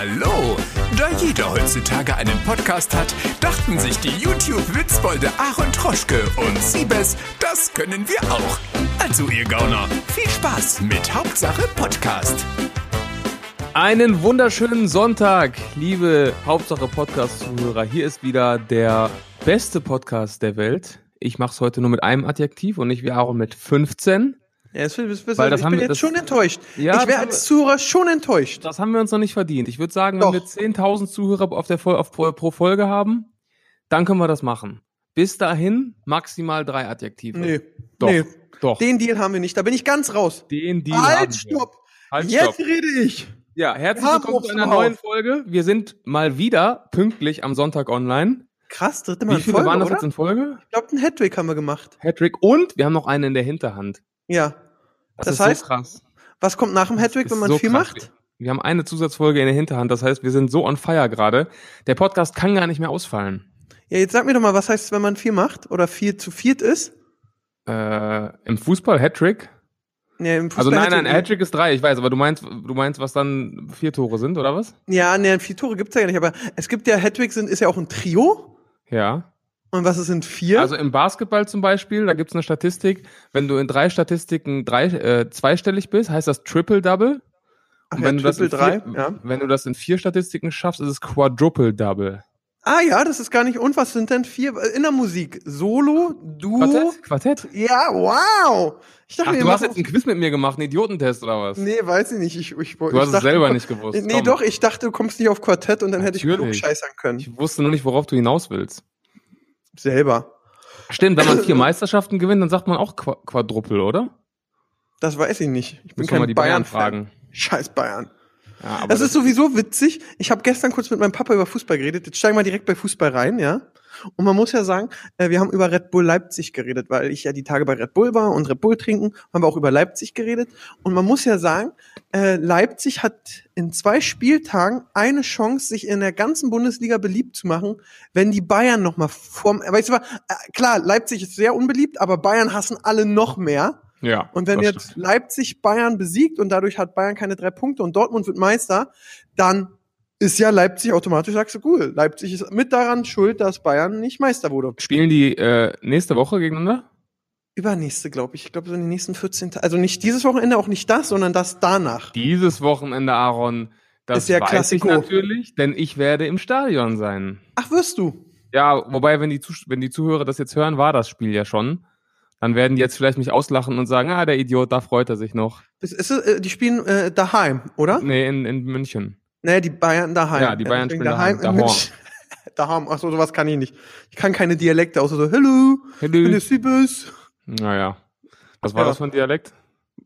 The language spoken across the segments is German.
Hallo! Da jeder heutzutage einen Podcast hat, dachten sich die YouTube-Witzbolde Aaron Troschke und Siebes, das können wir auch. Also ihr Gauner, viel Spaß mit Hauptsache Podcast. Einen wunderschönen Sonntag, liebe Hauptsache Podcast-Zuhörer. Hier ist wieder der beste Podcast der Welt. Ich mache es heute nur mit einem Adjektiv und nicht wie Aaron mit 15. Ja, das, das, das, Weil das ich haben bin wir- jetzt das- schon enttäuscht. Ja, ich wäre als Zuhörer schon enttäuscht. Das haben wir uns noch nicht verdient. Ich würde sagen, Doch. wenn wir 10.000 Zuhörer auf der auf pro, pro Folge haben, dann können wir das machen. Bis dahin maximal drei Adjektive. Nee, Doch. nee. Doch. Den Deal haben wir nicht. Da bin ich ganz raus. Den Deal halt, stopp. Halt, Jetzt stopp. rede ich. Ja, herzlich willkommen zu einer neuen. Folge. Wir sind mal wieder pünktlich am Sonntag online. Krass, dritte Mal Wie viele Folge, waren das oder? jetzt in Folge? Ich glaube, einen Hattrick haben wir gemacht. Hattrick und wir haben noch einen in der Hinterhand. Ja. Das, Das ist heißt, so krass. Was kommt nach dem Hattrick, wenn man so viel krass. macht? Wir haben eine Zusatzfolge in der Hinterhand. Das heißt, wir sind so on fire gerade. Der Podcast kann gar nicht mehr ausfallen. Ja, jetzt sag mir doch mal, was heißt, wenn man viel macht oder viel zu viert ist? Äh, Im Fußball Hattrick? Nee, im Also Fußball nein, nein, Hattrick- Hattrick ist drei, ich weiß, aber du meinst, du meinst, was dann vier Tore sind, oder was? Ja, nee, vier Tore gibt's ja nicht, aber es gibt ja Hattrick sind ist ja auch ein Trio. Ja. Und was ist sind vier? Also im Basketball zum Beispiel, da gibt's eine Statistik, wenn du in drei Statistiken drei, äh, zweistellig bist, heißt das Triple-Double. Und ja, wenn, du das in Triple vier, drei, ja. wenn du das in vier Statistiken schaffst, ist es Quadruple-Double. Ah ja, das ist gar nicht. Und was sind denn vier in der Musik? Solo, Duo. Quartett? Quartett? Ja, wow. Ich dachte Ach, du hast jetzt einen Quiz mit mir gemacht, einen Idiotentest oder was? Nee, weiß ich nicht. Ich, ich, Du hast es selber nicht gewusst. Nee, Komm. doch, ich dachte, du kommst nicht auf Quartett und dann hätte ich Natürlich. klug scheißern können. Ich wusste nur nicht, worauf du hinaus willst. Selber. Stimmt, wenn man vier Meisterschaften gewinnt, dann sagt man auch Qua Quadruple, oder? Das weiß ich nicht. Ich bin kein die Bayern Bayern-Fan. fragen. Scheiß Bayern. Ja, aber Das ist sowieso witzig. Ich habe gestern kurz mit meinem Papa über Fußball geredet. Jetzt steigen wir direkt bei Fußball rein, ja. Und man muss ja sagen, äh, wir haben über Red Bull Leipzig geredet, weil ich ja die Tage bei Red Bull war und Red Bull trinken, haben wir auch über Leipzig geredet. Und man muss ja sagen, äh, Leipzig hat in zwei Spieltagen eine Chance, sich in der ganzen Bundesliga beliebt zu machen, wenn die Bayern noch mal vorm, weißt du, was, äh, klar, Leipzig ist sehr unbeliebt, aber Bayern hassen alle noch mehr. ja. Und wenn jetzt stimmt. Leipzig Bayern besiegt und dadurch hat Bayern keine drei Punkte und Dortmund wird Meister, dann ist ja Leipzig automatisch, sagst du, cool. Leipzig ist mit daran schuld, dass Bayern nicht Meister wurde. Spielen die äh, nächste Woche gegeneinander? Übernächste, glaube ich. Ich glaube, so in den nächsten 14 Tagen. Also nicht dieses Wochenende, auch nicht das, sondern das danach. Dieses Wochenende, Aaron, das Ist ja weiß Klassiko. ich natürlich, denn ich werde im Stadion sein. Ach, wirst du? Ja, wobei, wenn die, wenn die Zuhörer das jetzt hören, war das Spiel ja schon. Dann werden die jetzt vielleicht mich auslachen und sagen, ah, der Idiot, da freut er sich noch. Ist, ist, äh, die spielen äh, daheim, oder? Nee, in, in München. Nee, die Bayern daheim. Ja, die Bayern spielen daheim. Daheim. Daheim. Ach so, sowas kann ich nicht. Ich kann keine Dialekte, außer so, hello, ich bin der Hello. Siebes. Naja. Was war Ja. das für ein Dialekt?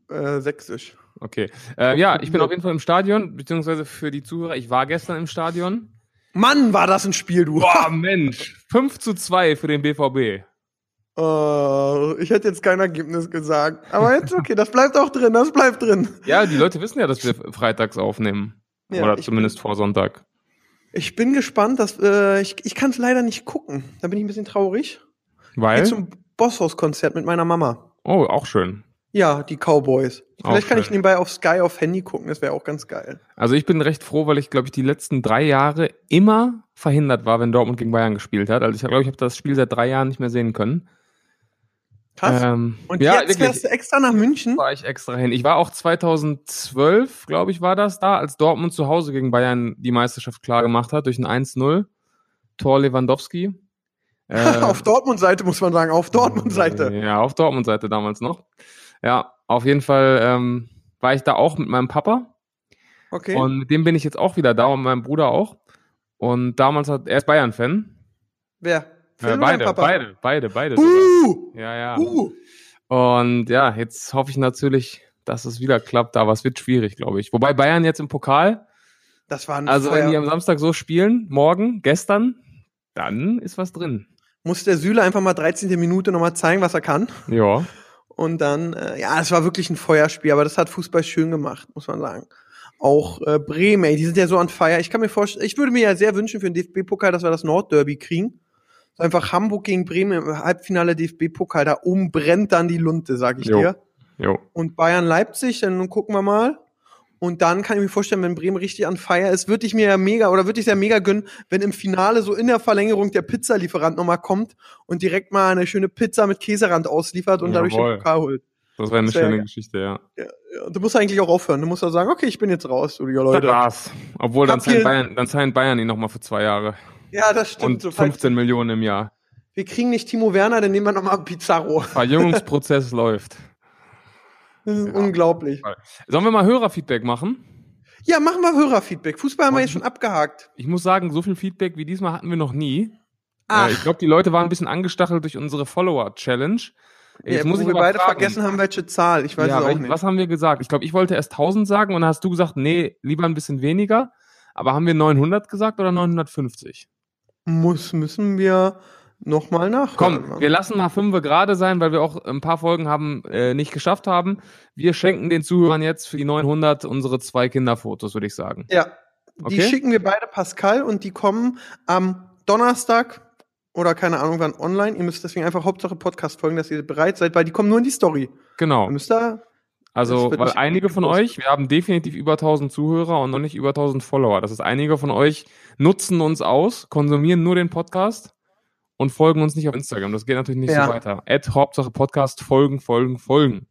Äh, sächsisch. Okay. Äh, ja, ich bin auf jeden Fall im Stadion, beziehungsweise für die Zuhörer, ich war gestern im Stadion. Mann, war das ein Spiel, du. Boah, Mensch. 5 zu 2 für den BVB. Oh, ich hätte jetzt kein Ergebnis gesagt. Aber jetzt okay, das bleibt auch drin, das bleibt drin. Ja, die Leute wissen ja, dass wir freitags aufnehmen. Ja, Oder ich zumindest vor Sonntag. Ich bin gespannt, dass äh, ich, ich kann es leider nicht gucken. Da bin ich ein bisschen traurig. Ich Weil? gehe zum Bosshaus-Konzert mit meiner Mama. Oh, auch schön. Ja, die Cowboys. Vielleicht Auch kann ich schön. nebenbei auf Sky auf Handy gucken, das wäre auch ganz geil. Also ich bin recht froh, weil ich, glaube ich, die letzten drei Jahre immer verhindert war, wenn Dortmund gegen Bayern gespielt hat. Also ich glaube, ich habe das Spiel seit drei Jahren nicht mehr sehen können. Krass. Ähm, Und ja, jetzt wirklich. fährst du extra nach München? war ich extra hin. Ich war auch 2012, glaube ich, war das da, als Dortmund zu Hause gegen Bayern die Meisterschaft klar gemacht hat durch ein 1-0. Tor Lewandowski. Äh, auf Dortmund-Seite muss man sagen, auf Dortmund-Seite. Ja, auf Dortmund-Seite damals noch. Ja, auf jeden Fall ähm, war ich da auch mit meinem Papa. Okay. Und mit dem bin ich jetzt auch wieder da und meinem Bruder auch. Und damals hat er ist Bayern-Fan. Wer? Äh, beide, beide, beide, beide. Uh, Ja, ja. uh. Und ja, jetzt hoffe ich natürlich, dass es wieder klappt, aber es wird schwierig, glaube ich. Wobei Bayern jetzt im Pokal, Das war ein also Feuer. wenn die am Samstag so spielen, morgen, gestern, dann ist was drin. Muss der Süle einfach mal 13. Minute nochmal zeigen, was er kann. Ja. Und dann, äh, ja, es war wirklich ein Feuerspiel, aber das hat Fußball schön gemacht, muss man sagen. Auch äh, Bremen, ey, die sind ja so an Feier. Ich kann mir vorstellen, ich würde mir ja sehr wünschen für den DFB-Pokal, dass wir das Nordderby kriegen. So einfach Hamburg gegen Bremen im Halbfinale DFB-Pokal, da oben brennt dann die Lunte, sag ich Jo. dir. Jo. Und Bayern-Leipzig, dann gucken wir mal. Und dann kann ich mir vorstellen, wenn Bremen richtig an Feier ist, würde ich mir ja mega oder würde ich sehr mega gönnen, wenn im Finale so in der Verlängerung der Pizzalieferant nochmal kommt und direkt mal eine schöne Pizza mit Käserand ausliefert und dadurch Jawohl. den Pokal holt. Das wäre eine Das wär schöne geil. Geschichte, ja. Ja, ja, du musst eigentlich auch aufhören. Du musst ja sagen, okay, ich bin jetzt raus. Oder ja, Das Leute. war's. Obwohl, dann zahlen Bayern, dann zahlen Bayern ihn nochmal für zwei Jahre. Ja, das stimmt. Und So, falls 15 Millionen im Jahr. wir kriegen nicht Timo Werner, dann nehmen wir nochmal Pizarro. Verjüngungsprozess läuft. Das ist Ja. unglaublich. Sollen wir mal Hörerfeedback machen? Ja, machen wir Hörerfeedback. Fußball haben wir jetzt schon abgehakt. Ich muss sagen, so viel Feedback wie diesmal hatten wir noch nie. Ach. Äh, ich glaube, die Leute waren ein bisschen angestachelt durch unsere Follower-Challenge. Jetzt Ja, muss ich wir beide fragen, vergessen haben, welche Zahl. Ich weiß ja, es auch welch- nicht. was haben wir gesagt? Ich glaube, ich wollte erst 1000 sagen und dann hast du gesagt, nee, lieber ein bisschen weniger. Aber haben wir 900 gesagt oder 950? Muss, müssen wir nochmal nachhören. Komm, wir lassen mal fünf gerade sein, weil wir auch ein paar Folgen haben äh, nicht geschafft haben. Wir schenken den Zuhörern jetzt für die 900 unsere zwei Kinderfotos, würde ich sagen. ja, die Okay. schicken wir beide Pascal und die kommen am Donnerstag oder keine Ahnung wann online. Ihr müsst deswegen einfach Hauptsache Podcast folgen, dass ihr bereit seid, weil die kommen nur in die Story. Genau. Ihr müsst da, Also, weil einige von euch, wir haben definitiv über 1000 Zuhörer und noch nicht über 1000 Follower. Das ist einige von euch nutzen uns aus, konsumieren nur den Podcast und folgen uns nicht auf Instagram. Das geht natürlich nicht Ja. so weiter. Add Hauptsache Podcast, folgen, folgen, folgen.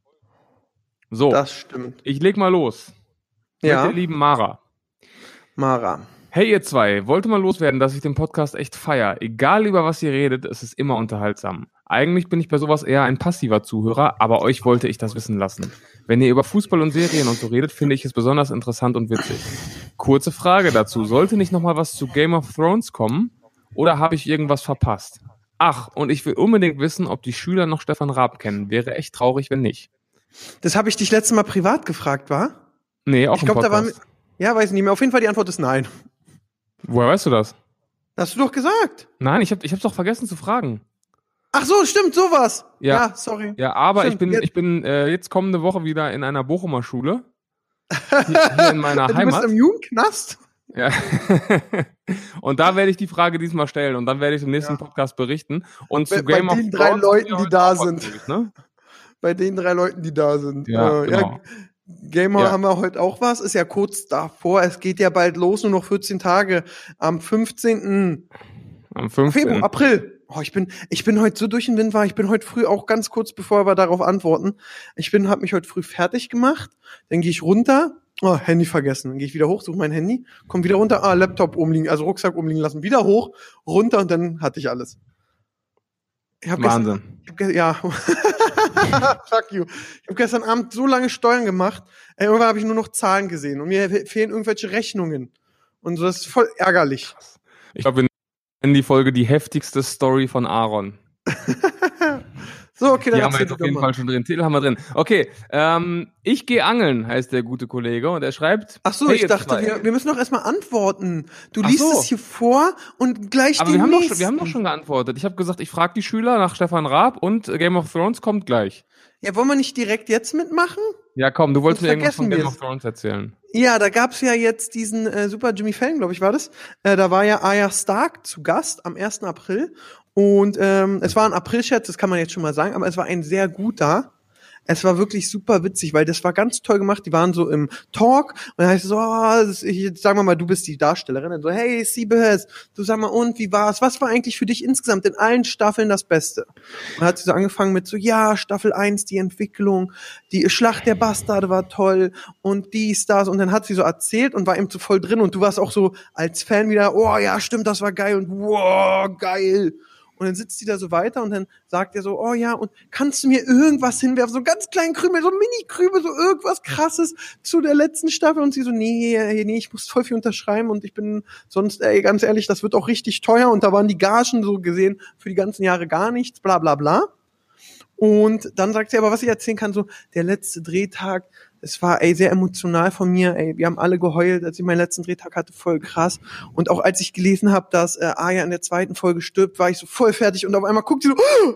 So, das stimmt. ich leg mal los. Mit Ja, der lieben Mara. Mara. Hey ihr zwei, wollte mal loswerden, dass ich den Podcast echt feier. Egal über was ihr redet, es ist immer unterhaltsam. Eigentlich bin ich bei sowas eher ein passiver Zuhörer, aber euch wollte ich das wissen lassen. Wenn ihr über Fußball und Serien und so redet, finde ich es besonders interessant und witzig. Kurze Frage dazu, sollte nicht nochmal was zu Game of Thrones kommen? Oder habe ich irgendwas verpasst? Ach, und ich will unbedingt wissen, ob die Schüler noch Stefan Raab kennen. Wäre echt traurig, wenn nicht. Das habe ich dich letztes Mal privat gefragt, war? Nee, auch Ich im glaube, da war Podcast. Ja, weiß ich nicht mehr. Auf jeden Fall die Antwort ist nein. Woher weißt du das? Hast du doch gesagt. Nein, ich habe ich hab's doch vergessen zu fragen. Ach so, stimmt, sowas. Ja. Ja, sorry. Ja, aber Stimmt, ich bin, jetzt- ich bin äh, jetzt kommende Woche wieder in einer Bochumer Schule. Hier, hier in meiner du bist Heimat. im Jugendknast? Ja. und da werde ich die Frage diesmal stellen und dann werde ich im nächsten Ja. Podcast berichten. Und Bei- zu bei Game of den drei Thrones Leuten, die da sind. Ne? Bei den drei Leuten, die da sind. Ja, Äh, genau. Gamer Ja. haben wir heute auch was. Ist ja kurz davor. Es geht ja bald los, nur noch 14 Tage. Am 15. Am 15. Februar, April. Oh, ich bin, ich bin heute so durch den Wind war. Ich bin heute früh auch ganz kurz, bevor wir darauf antworten. Ich bin, habe mich heute früh fertig gemacht. Dann gehe ich runter. Oh, Handy vergessen. Dann gehe ich wieder hoch, suche mein Handy, komm wieder runter. Ah, Laptop umliegen, also Rucksack umliegen lassen. Wieder hoch, runter und dann hatte ich alles. Ich hab gestern- Wahnsinn. ich hab ge- ja. Fuck you. Ich habe gestern Abend so lange Steuern gemacht. Ey, irgendwann habe ich nur noch Zahlen gesehen und mir fe- fehlen irgendwelche Rechnungen. Und so, das ist voll ärgerlich. Ich glaube, wir nennen die Folge die heftigste Story von Aaron. So, okay, dann Die haben wir jetzt auf jeden mal. Fall schon drin. Titel haben wir drin. Okay, ähm, ich gehe angeln, heißt der gute Kollege. Und er schreibt. Ach so, hey, ich dachte, wir, wir müssen doch erstmal antworten. Du Ach liest so. es hier vor und gleich Aber wir haben, doch wir haben doch schon geantwortet. Ich habe gesagt, ich frage die Schüler nach Stefan Raab und Game of Thrones kommt gleich. Ja, wollen wir nicht direkt jetzt mitmachen? Ja, komm, du wolltest mir irgendwas von Game of Thrones erzählen. Ja, da gab's ja jetzt diesen äh, Super Jimmy Fallon, glaube ich, war das. Äh, da war ja Arya Stark zu Gast am 1. April. Und ähm, es war ein April-Scherz, das kann man jetzt schon mal sagen, aber es war ein sehr guter. Es war wirklich super witzig, weil das war ganz toll gemacht. Die waren so im Talk und dann heißt es so, oh, ich, sagen wir mal, du bist die Darstellerin. Dann so, hey, Siebes, du sag mal, und wie war's? Was war eigentlich für dich insgesamt in allen Staffeln das Beste? Und dann hat sie so angefangen mit so, ja, Staffel 1, die Entwicklung, die Schlacht der Bastarde war toll und dies, das. Und dann hat sie so erzählt und war eben so voll drin und du warst auch so als Fan wieder, oh ja, stimmt, das war geil und wow, geil. Und dann sitzt sie da so weiter und dann sagt er so, oh ja, und kannst du mir irgendwas hinwerfen, so ganz kleinen Krümel, so Mini-Krümel, so irgendwas krasses zu der letzten Staffel? Und sie so, nee, äh, nee, ich muss voll viel unterschreiben und ich bin sonst, ey, ganz ehrlich, das wird auch richtig teuer und da waren die Gagen so gesehen für die ganzen Jahre gar nichts, bla bla bla. Und dann sagt sie aber, was ich erzählen kann, so der letzte Drehtag, es war ey sehr emotional von mir, ey, wir haben alle geheult, als ich meinen letzten Drehtag hatte, voll krass. Und auch als ich gelesen habe, dass äh, Aya in der zweiten Folge stirbt, war ich so voll fertig und auf einmal guckt sie so "Oh!"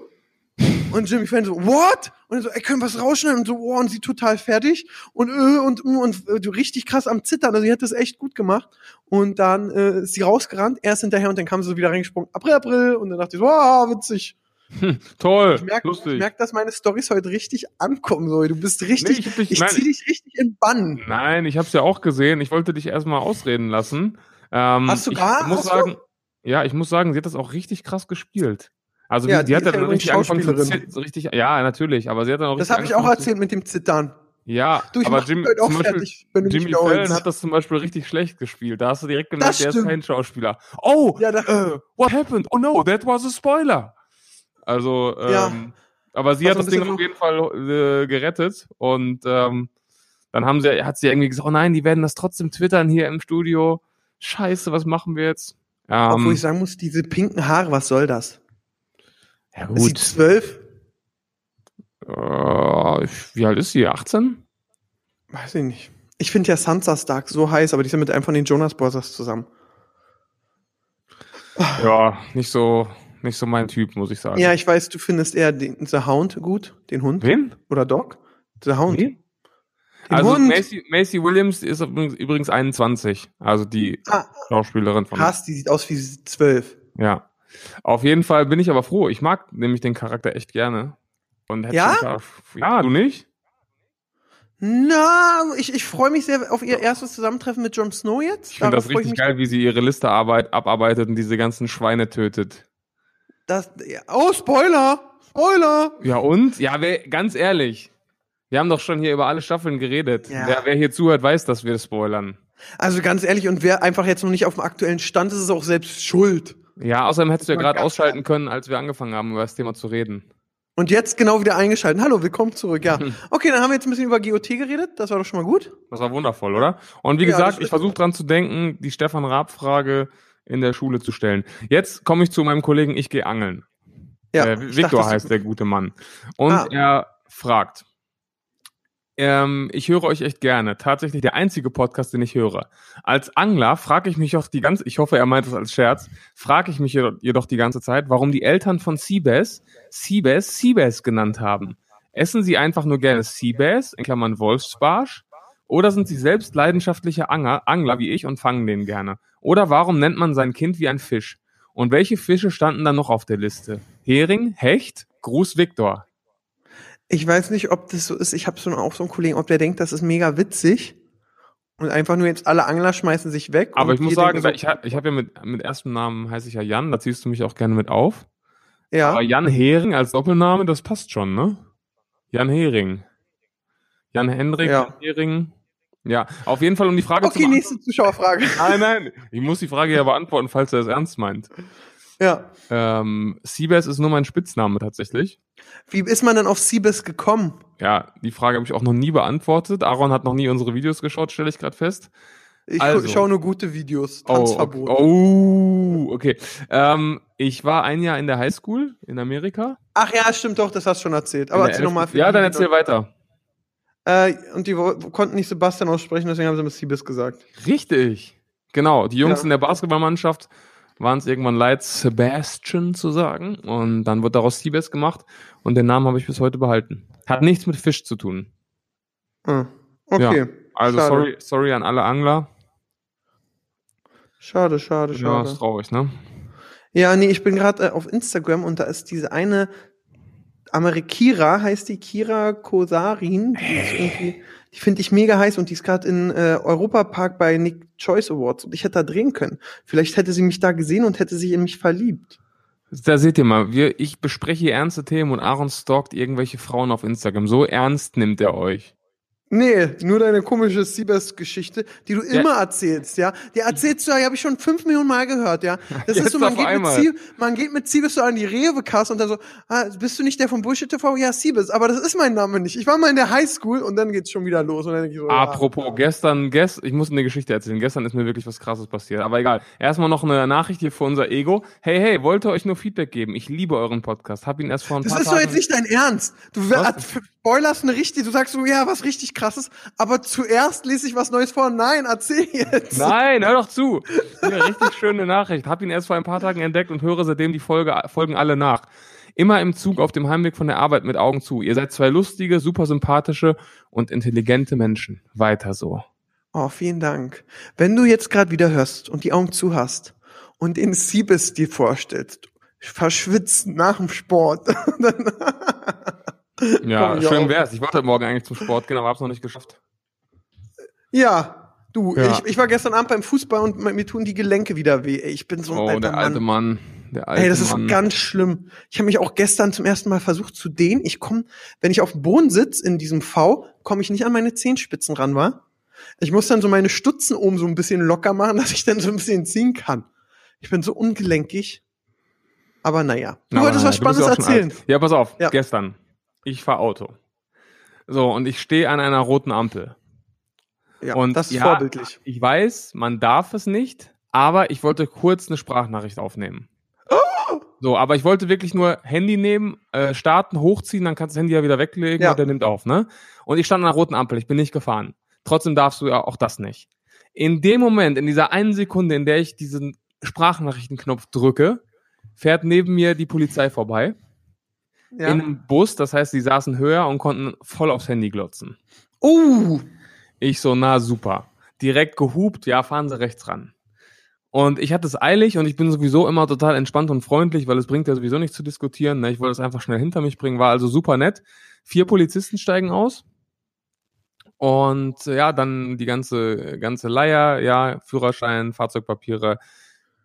und Jimmy Fallon so what? Und so, ey, können wir was rausschneiden? Und so, oh, und sie total fertig und äh, und und, und äh, so richtig krass am Zittern. Also sie hat das echt gut gemacht. Und dann äh, ist sie rausgerannt, erst hinterher und dann kam sie so wieder reingesprungen, April, April und dann dachte ich so, ah, witzig. Toll, Ich merke, lustig. ich merk, dass meine Stories heute richtig ankommen, so. Du bist richtig, Nee, ich ich nein. zieh dich richtig in Bann. Nein, ich habe es ja auch gesehen. Ich wollte dich erstmal ausreden lassen. Ähm, Hast du ich gar- muss hast du? sagen, ja, ich muss sagen, sie hat das auch richtig krass gespielt. Also Ja, die die hat ja ja dann übrigens richtig angefangen zu so richtig, ja, natürlich, aber sie hat dann auch Das habe ich auch erzählt mit dem Zittern. Ja, Du, ich aber Jim, zum Beispiel, fertig, Jimmy. Fallon hat das zum Beispiel richtig schlecht gespielt. Da hast du direkt gemerkt, der ist kein Schauspieler. Oh, Ja, äh, what happened? Oh no, that was a spoiler. Also, ähm, Ja. aber sie War hat das Ding auf jeden Fall äh, gerettet und ähm, dann haben sie, hat sie irgendwie gesagt, oh nein, die werden das trotzdem twittern hier im Studio. Scheiße, was machen wir jetzt? Obwohl Ähm, ich sagen muss, diese pinken Haare, was soll das? ja Ist sie gut. zwölf? Äh, wie alt ist sie? 18? Weiß ich nicht. Ich finde ja Sansa Stark so heiß, aber die sind mit einem von den Jonas Brothers zusammen. Ja, nicht so, nicht so mein Typ, muss ich sagen. Ja, ich weiß, du findest eher den The Hound gut, den Hund. Wen? Oder Dog? The Hound. Wen? Den Also Hund. Macy, Macy Williams ist übrigens- übrigens 21, also die Ah, Schauspielerin von. krass, die sieht aus wie zwölf. Ja. Auf jeden Fall bin ich aber froh. Ich mag nämlich den Charakter echt gerne. Und hätte Ja? da- ja, du nicht? Na, ich, ich freue mich sehr auf ihr erstes Zusammentreffen mit Jon Snow jetzt. Ich finde das richtig geil, wie sie ihre Liste arbeit, abarbeitet und diese ganzen Schweine tötet. Das, oh, Spoiler! Spoiler! Ja und? Ja, wer, ganz ehrlich. Wir haben doch schon hier über alle Staffeln geredet. Ja. Wer, wer hier zuhört, weiß, dass wir das spoilern. Also ganz ehrlich, und wer einfach jetzt noch nicht auf dem aktuellen Stand ist, ist auch selbst schuld. Ja, außerdem hättest du ja gerade ausschalten können, als wir angefangen haben, über das Thema zu reden. Und jetzt genau wieder eingeschaltet. Hallo, willkommen zurück. Ja. Okay, dann haben wir jetzt ein bisschen über GOT geredet. Das war doch schon mal gut. Das war wundervoll, oder? Und wie Ja, gesagt, ich versuche dran zu denken, die Stefan Raab-Frage in der Schule zu stellen. Jetzt komme ich zu meinem Kollegen, ich gehe angeln. Ja. äh, dachte, heißt der gute Mann. Und Ah. er fragt, ähm, ich höre euch echt gerne. Tatsächlich der einzige Podcast, den ich höre. Als Angler frage ich mich auch die ganze, ich hoffe, er meint es als Scherz, frage ich mich jedoch- die ganze Zeit, warum die Eltern von Seabass Seabass Seabass genannt haben. Essen sie einfach nur gerne Seabass, in Klammern Wolfsbarsch, oder sind sie selbst leidenschaftliche Angler, Angler wie ich und fangen den gerne? Oder warum nennt man sein Kind wie ein Fisch? Und welche Fische standen dann noch auf der Liste? Hering, Hecht, Gruß Viktor. Ich weiß nicht, ob das so ist. Ich habe so auch so einen Kollegen, ob der denkt, das ist mega witzig. Und einfach nur jetzt alle Angler schmeißen sich weg. Aber ich muss sagen, denken ich habe ich hab ja mit, mit erstem Namen heiße ich ja Jan, da ziehst du mich auch gerne mit auf. so, ja. Aber Jan Hering als Doppelname, das passt schon, ne? Jan Hering. Jan Hendrik, Ja. Jan Hering. Ja, auf jeden Fall um die Frage zu Okay, nächste Zuschauerfrage. Nein, nein, ich muss die Frage ja beantworten, falls er es ernst meint. ja. Ähm, Seabass ist nur mein Spitzname tatsächlich. Wie ist man denn auf Siebes gekommen? Ja, die Frage habe ich auch noch nie beantwortet. Aaron hat noch nie unsere Videos geschaut, stelle ich gerade fest. Ich Also. schaue nur gute Videos. Oh, Tanzverbot. okay. oh, okay. Ähm, ich war ein Jahr in der Highschool in Amerika. Ach ja, stimmt doch, das hast du schon erzählt. Aber erzähl nochmal. Ja, dann erzähl weiter. Äh, und die konnten nicht Sebastian aussprechen, deswegen haben sie mit Siebes gesagt. Richtig. Genau. Die Jungs Ja. in der Basketballmannschaft waren es irgendwann leid, Sebastian zu sagen. Und dann wird daraus Seabass gemacht. Und den Namen habe ich bis heute behalten. Hat nichts mit Fisch zu tun. Ah, okay. Also Schade. sorry, sorry an alle Angler. Schade, schade, Ja, schade. ist traurig, ne? Ja, nee, ich bin gerade äh, auf Instagram und da ist diese eine Amerikira, heißt die Kira Kosarin. Die, irgendwie- die finde ich mega heiß und die ist gerade in äh, Europapark bei Nick Choice Awards und ich hätte da drehen können. Vielleicht hätte sie mich da gesehen und hätte sich in mich verliebt. Da seht ihr mal, wir, ich bespreche hier ernste Themen und Aaron stalkt irgendwelche Frauen auf Instagram. So ernst nimmt er euch. Nee, nur deine komische Siebes-Geschichte, die du Ja. immer erzählst, ja. Die erzählst du ja, die habe ich schon fünf Millionen Mal gehört, ja. Das Jetzt ist so, man geht, mit. Siebes, man geht mit Siebes so an die Rewe-Kasse und dann so, ah, bist du nicht der von Bullshit TV? Ja, Siebes, aber das ist mein Name nicht. Ich war mal in der Highschool und dann geht's schon wieder los und dann ich so. Apropos, gestern, gest, ich muss eine Geschichte erzählen. Gestern ist mir wirklich was krasses passiert. Aber egal. Erstmal noch eine Nachricht hier für unser Ego. Hey, hey, wollte euch nur Feedback geben. Ich liebe euren Podcast. Hab ihn erst vor ein Das paar ist doch Tagen. jetzt nicht dein Ernst. Du Was? Spoilerst eine richtig, du sagst so, ja, was richtig krasses, aber zuerst lese ich was Neues vor. Nein, erzähl jetzt. Nein, hör doch zu. Hier, richtig schöne Nachricht. Hab ihn erst vor ein paar Tagen entdeckt und höre seitdem die Folge, Folgen alle nach. Immer im Zug auf dem Heimweg von der Arbeit mit Augen zu. Ihr seid zwei lustige, super sympathische und intelligente Menschen. Weiter so. Oh, vielen Dank. Wenn du jetzt gerade wieder hörst und die Augen zu hast und den Siebes dir vorstellst, verschwitzen nach dem Sport. Ja, schön wär's. Ich wollte heute morgen eigentlich zum Sport gehen, aber hab's noch nicht geschafft. ja, du, Ja. Ich, ich war gestern Abend beim Fußball und mir tun die Gelenke wieder weh. Ey, Ich bin so ein Oh, alter der Mann. alte Mann. Der alte Ey, das ist Mann. ganz schlimm. Ich habe mich auch gestern zum ersten Mal versucht zu dehnen. Ich komme, wenn ich auf dem Boden sitz in diesem V, komme ich nicht an meine Zehenspitzen ran, war. Ich muss dann so meine Stutzen oben so ein bisschen locker machen, dass ich dann so ein bisschen ziehen kann. Ich bin so ungelenkig. Aber naja. Du Aber wolltest was Spannendes erzählen. Ja, pass auf. Ja. Gestern. Ich fahr Auto. So, und ich stehe an einer roten Ampel. Ja, Und das ist ja, vorbildlich. Ich weiß, man darf es nicht, aber ich wollte kurz eine Sprachnachricht aufnehmen. So, aber ich wollte wirklich nur Handy nehmen, äh, starten, hochziehen, dann kannst du das Handy ja wieder weglegen Ja. und der nimmt auf, ne? Und ich stand an einer roten Ampel, ich bin nicht gefahren. Trotzdem darfst du ja auch das nicht. In dem Moment, in dieser einen Sekunde, in der ich diesen Sprachnachrichtenknopf drücke, fährt neben mir die Polizei vorbei Ja. in einem Bus, das heißt, die saßen höher und konnten voll aufs Handy glotzen. Oh, Ich so, na super. Direkt gehupt, ja, fahren Sie rechts ran. Und ich hatte es eilig und ich bin sowieso immer total entspannt und freundlich, weil es bringt ja sowieso nichts zu diskutieren. Ne? Ich wollte es einfach schnell hinter mich bringen, war also super nett. Vier Polizisten steigen aus. Und ja, dann die ganze, ganze Leier, ja, Führerschein, Fahrzeugpapiere,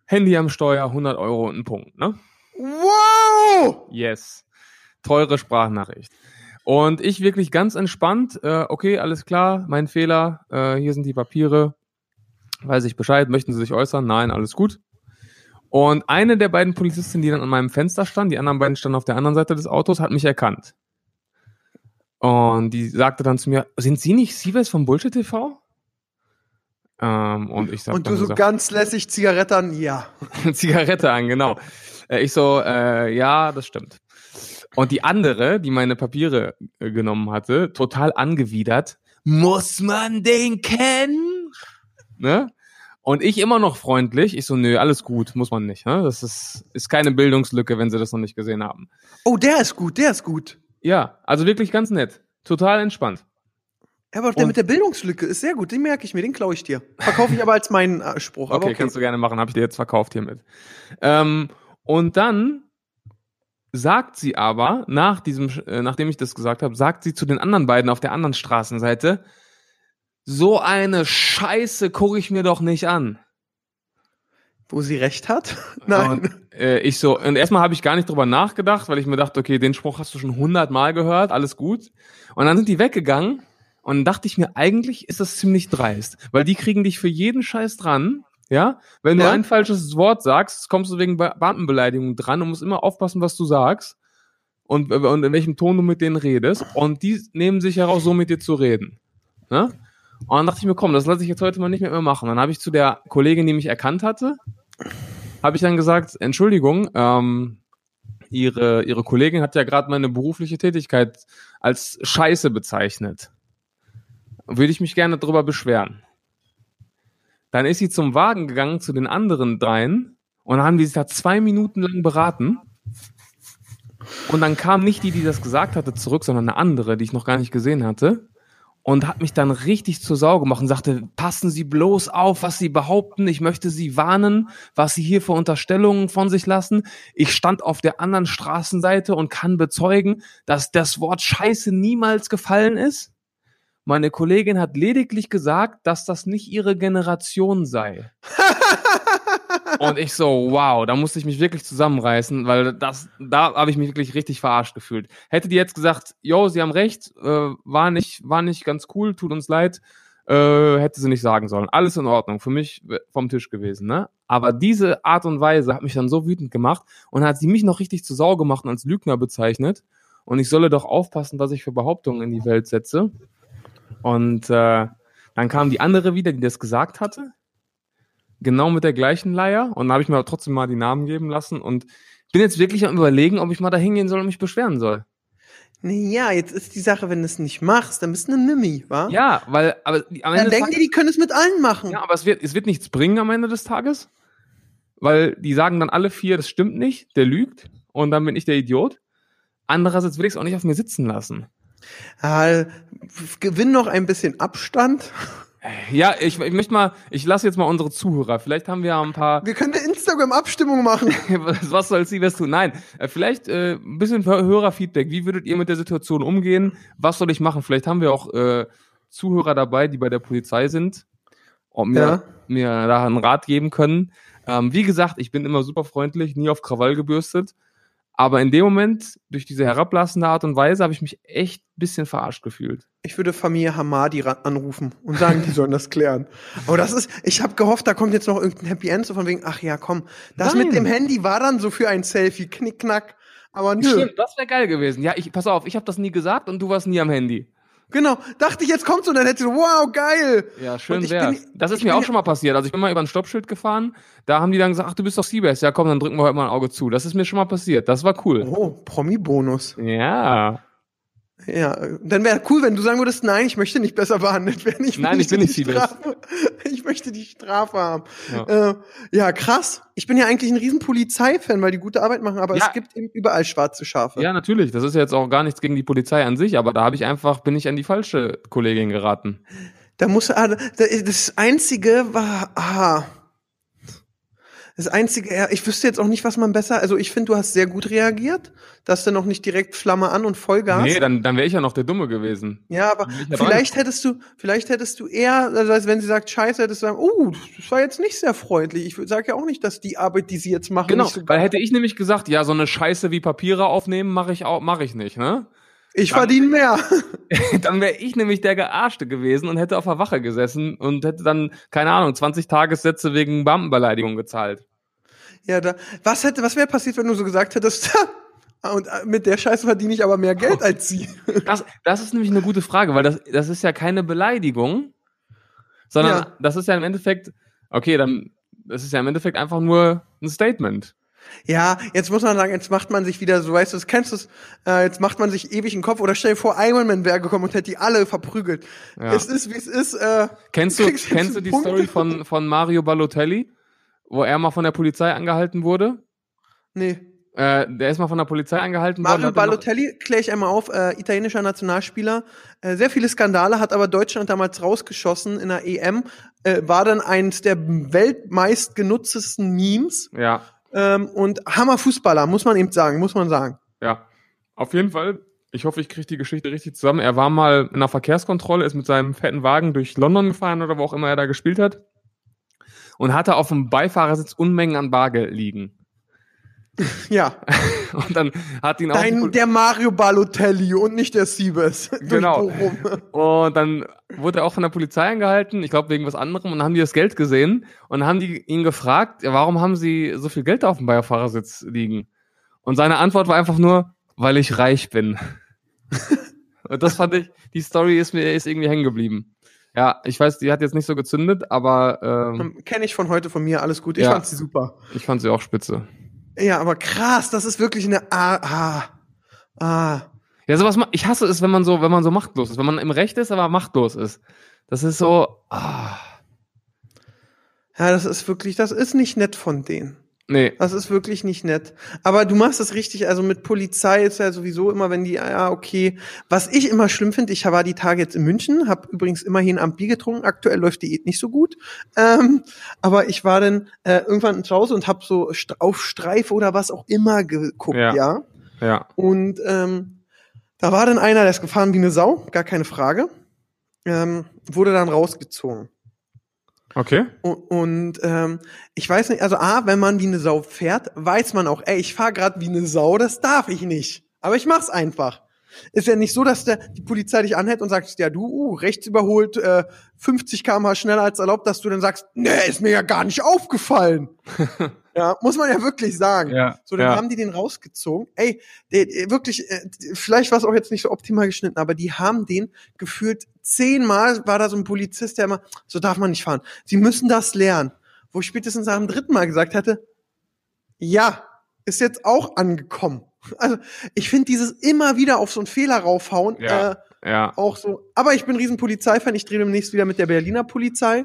Handy am Steuer, 100 Euro und ein Punkt, ne? wow! Yes. Teure Sprachnachricht. Und ich wirklich ganz entspannt, äh, okay, alles klar, mein Fehler, äh, hier sind die Papiere, weiß ich Bescheid, möchten Sie sich äußern? Nein, alles gut. Und eine der beiden Polizisten, die dann an meinem Fenster stand, die anderen beiden standen auf der anderen Seite des Autos, hat mich erkannt. Und die sagte dann zu mir, sind Sie nicht Siebes vom Bullshit TV? Ähm, und ich sag Und du so gesagt, ganz lässig Zigarette an, ja. Zigarette an, genau. Äh, Ich so, äh, ja, das stimmt. Und die andere, die meine Papiere äh, genommen hatte, total angewidert, muss man den kennen? Ne? Und ich immer noch freundlich, ich so, nö, alles gut, muss man nicht. Ne? Das ist, ist keine Bildungslücke, wenn sie das noch nicht gesehen haben. Oh, der ist gut, der ist gut. Ja, also wirklich ganz nett. Total entspannt. Ja, aber der Und- mit der Bildungslücke ist sehr gut, den merke ich mir, den klaue ich dir. Verkaufe ich aber als meinen äh, Spruch. Okay, okay. kannst du gerne machen, habe ich dir jetzt verkauft hiermit. Ähm, und dann sagt sie aber, nach diesem, äh, nachdem ich das gesagt habe, sagt sie zu den anderen beiden auf der anderen Straßenseite, so eine Scheiße gucke ich mir doch nicht an. Wo sie recht hat? Nein. Und äh, ich so, und erstmal habe ich gar nicht drüber nachgedacht, weil ich mir dachte, okay, den Spruch hast du schon hundertmal gehört, alles gut. Und dann sind die weggegangen und dann dachte ich mir, eigentlich ist das ziemlich dreist, weil die kriegen dich für jeden Scheiß dran. Ja, wenn du Ja. ein falsches Wort sagst, kommst du wegen Be- Beamtenbeleidigung dran und musst immer aufpassen, was du sagst und, äh, und in welchem Ton du mit denen redest. Und die nehmen sich heraus, so mit dir zu reden. Ne? Und dann dachte ich mir, komm, das lasse ich jetzt heute mal nicht mehr machen. Dann habe ich zu der Kollegin, die mich erkannt hatte, habe ich dann gesagt, Entschuldigung, ähm, ihre, ihre Kollegin hat ja gerade meine berufliche Tätigkeit als Scheiße bezeichnet. Würde ich mich gerne darüber beschweren. Dann ist sie zum Wagen gegangen zu den anderen dreien und dann haben die sich da zwei Minuten lang beraten. Und dann kam nicht die, die das gesagt hatte, zurück, sondern eine andere, die ich noch gar nicht gesehen hatte. Und hat mich dann richtig zur Sau gemacht und sagte, passen Sie bloß auf, was Sie behaupten. Ich möchte Sie warnen, was Sie hier für Unterstellungen von sich lassen. Ich stand auf der anderen Straßenseite und kann bezeugen, dass das Wort Scheiße niemals gefallen ist. Meine Kollegin hat lediglich gesagt, dass das nicht ihre Generation sei. Und ich so, wow, da musste ich mich wirklich zusammenreißen, weil das, da habe ich mich wirklich richtig verarscht gefühlt. Hätte die jetzt gesagt, yo, sie haben recht, äh, war nicht, war nicht ganz cool, tut uns leid, äh, hätte sie nicht sagen sollen. Alles in Ordnung, für mich vom Tisch gewesen, ne? Aber diese Art und Weise hat mich dann so wütend gemacht und hat sie mich noch richtig zu Sau gemacht und als Lügner bezeichnet. Und ich solle doch aufpassen, was ich für Behauptungen in die Welt setze. Und äh, dann kam die andere wieder, die das gesagt hatte. Genau mit der gleichen Leier. Und dann habe ich mir aber trotzdem mal die Namen geben lassen und bin jetzt wirklich am überlegen, ob ich mal da hingehen soll und mich beschweren soll. Ja, jetzt ist die Sache, wenn du es nicht machst, dann bist du eine Mimi, wa? Ja, weil, aber die- am Dann Ende des denken die, Tages, die können es mit allen machen. ja, aber es wird, es wird nichts bringen am Ende des Tages. Weil die sagen dann alle vier, das stimmt nicht, der lügt. Und dann bin ich der Idiot. Andererseits will ich es auch nicht auf mir sitzen lassen. Ja, gewinn noch ein bisschen Abstand. Ja, ich, ich möchte mal, ich lasse jetzt mal unsere Zuhörer. Vielleicht haben wir ja ein paar. Wir können eine Instagram-Abstimmung machen. was, soll sie was tun? Nein, äh, vielleicht äh, ein bisschen Hörerfeedback. Wie würdet ihr mit der Situation umgehen? Was soll ich machen? Vielleicht haben wir auch äh, Zuhörer dabei, die bei der Polizei sind und mir, Ja. mir da einen Rat geben können. Ähm, wie gesagt, ich bin immer super freundlich, nie auf Krawall gebürstet. Aber in dem Moment, durch diese herablassende Art und Weise, habe ich mich echt ein bisschen verarscht gefühlt. Ich würde Familie Hamadi anrufen und sagen, die sollen das klären. Aber das ist, ich habe gehofft, da kommt jetzt noch irgendein Happy End, so von wegen, ach ja, komm, das Nein. mit dem Handy war dann so für ein Selfie, knickknack. Aber nö. Stimmt, das wäre geil gewesen. Ja, ich, pass auf, ich habe das nie gesagt und du warst nie am Handy. Genau, dachte ich, jetzt kommt's und dann hätte ich so, wow, geil. Ja, schön wär's. bin- Das ist mir auch schon mal passiert. Also ich bin mal über ein Stoppschild gefahren, da haben die dann gesagt, ach, du bist doch Seabass. Ja, komm, dann drücken wir heute mal ein Auge zu. Das ist mir schon mal passiert. Das war cool. Oh, Promi-Bonus. Ja. Ja, dann wäre cool, wenn du sagen würdest, nein, ich möchte nicht besser behandelt werden. Ich Nein, ich bin nicht die. Strafe. Ich möchte die Strafe haben. Ja. Äh, ja, krass. Ich bin ja eigentlich ein riesen Polizeifan, weil die gute Arbeit machen, aber Ja. es gibt eben überall schwarze Schafe. Ja, natürlich. Das ist ja jetzt auch gar nichts gegen die Polizei an sich, aber da habe ich einfach, bin ich an die falsche Kollegin geraten. Da muss ah, da- das einzige war ah, das einzige, ich wüsste jetzt auch nicht, was man besser, also ich finde, du hast sehr gut reagiert, dass du noch nicht direkt Flamme an und Vollgas. Nee, dann, dann wäre ich ja noch der Dumme gewesen. ja, aber vielleicht hättest du, vielleicht hättest du eher, also als wenn sie sagt Scheiße, hättest du sagen, oh, das war jetzt nicht sehr freundlich. Ich sage ja auch nicht, dass die Arbeit, die sie jetzt machen, Genau, nicht so weil hätte ich nämlich gesagt, ja, so eine Scheiße wie Papiere aufnehmen mache ich auch, mache ich nicht, ne? Ich verdiene mehr. dann wäre ich nämlich der Gearschte gewesen und hätte auf der Wache gesessen und hätte dann, keine Ahnung, 20 Tagessätze wegen Beamtenbeleidigung gezahlt. ja, da, was hätte, was wäre passiert, wenn du so gesagt hättest, und äh, mit der Scheiße verdiene ich aber mehr Geld als sie. Das, das ist nämlich eine gute Frage, weil das, das ist ja keine Beleidigung, sondern Ja. das ist ja im Endeffekt, okay, dann, das ist ja im Endeffekt einfach nur ein Statement. Ja, jetzt muss man sagen, jetzt macht man sich wieder so, weißt du, das kennst du, äh, jetzt macht man sich ewig den Kopf oder stell dir vor, Iron Man wäre gekommen und hätte die alle verprügelt. Ja. Es ist, wie es ist. Äh, Kennst du, kennst du die Punkte. Story von, von Mario Balotelli, wo er mal von der Polizei angehalten wurde? nee. Äh, der ist mal von der Polizei angehalten Mario worden. noch- Balotelli, kläre ich einmal auf, äh, italienischer Nationalspieler, äh, sehr viele Skandale, hat aber Deutschland damals rausgeschossen in der EM, äh, war dann eins der weltmeist genutztesten Memes Ja, ähm, und Hammer-Fußballer, muss man eben sagen, muss man sagen. Ja, auf jeden Fall. Ich hoffe, ich kriege die Geschichte richtig zusammen. Er war mal in einer Verkehrskontrolle, ist mit seinem fetten Wagen durch London gefahren oder wo auch immer er da gespielt hat und hatte auf dem Beifahrersitz Unmengen an Bargeld liegen. Ja, Und dann hat ihn auch dein, der Mario Balotelli und nicht der Siebes. Genau. Und dann wurde er auch von der Polizei angehalten, ich glaube wegen was anderem, und dann haben die das Geld gesehen und dann haben die ihn gefragt, warum haben sie so viel Geld auf dem Beifahrersitz liegen? Und seine Antwort war einfach nur, weil ich reich bin. und das fand ich, die Story ist mir ist irgendwie hängen geblieben. Ja, ich weiß, die hat jetzt nicht so gezündet, aber Ähm, Kenne ich von heute von mir, alles gut. Ich Ja. fand sie super. ich fand sie auch spitze. Ja, aber krass, das ist wirklich eine Ah, ah, ah. Ja, sowas, ich hasse es, wenn man so, wenn man so machtlos ist, wenn man im Recht ist, aber machtlos ist. Das ist so, ah, Ja, das ist wirklich, das ist nicht nett von denen. Nee, Das ist wirklich nicht nett. Aber du machst es richtig, also mit Polizei ist ja sowieso immer, wenn die, ja, okay. Was ich immer schlimm finde, ich war die Tage jetzt in München, habe übrigens immerhin am Bier getrunken, aktuell läuft die nicht so gut. Ähm, aber ich war dann äh, irgendwann zu Hause und habe so auf Streife oder was auch immer geguckt, Ja. ja. ja. Und ähm, da war dann einer, der ist gefahren wie eine Sau, gar keine Frage. Ähm, wurde dann rausgezogen. Okay. Und, und ähm, ich weiß nicht, also A, wenn man wie eine Sau fährt, weiß man auch, ey, ich fahre gerade wie eine Sau, das darf ich nicht. Aber ich mach's einfach. Ist ja nicht so, dass der, die Polizei dich anhält und sagt, ja, du, uh, rechts überholt, äh, 50 km/h schneller als erlaubt, dass du dann sagst, nee, ist mir ja gar nicht aufgefallen. ja, muss man ja wirklich sagen. Ja. So, dann ja. haben die den rausgezogen. Ey, der, der, wirklich, äh, vielleicht war es auch jetzt nicht so optimal geschnitten, aber die haben den gefühlt zehnmal war da so ein Polizist, der immer, so darf man nicht fahren. Sie müssen das lernen. Wo ich spätestens nach dem dritten Mal gesagt hatte, ja, ist jetzt auch angekommen. Also, ich finde dieses immer wieder auf so einen Fehler raufhauen, Ja. äh, ja. auch so. Aber ich bin riesen Polizeifan. Ich drehe demnächst wieder mit der Berliner Polizei.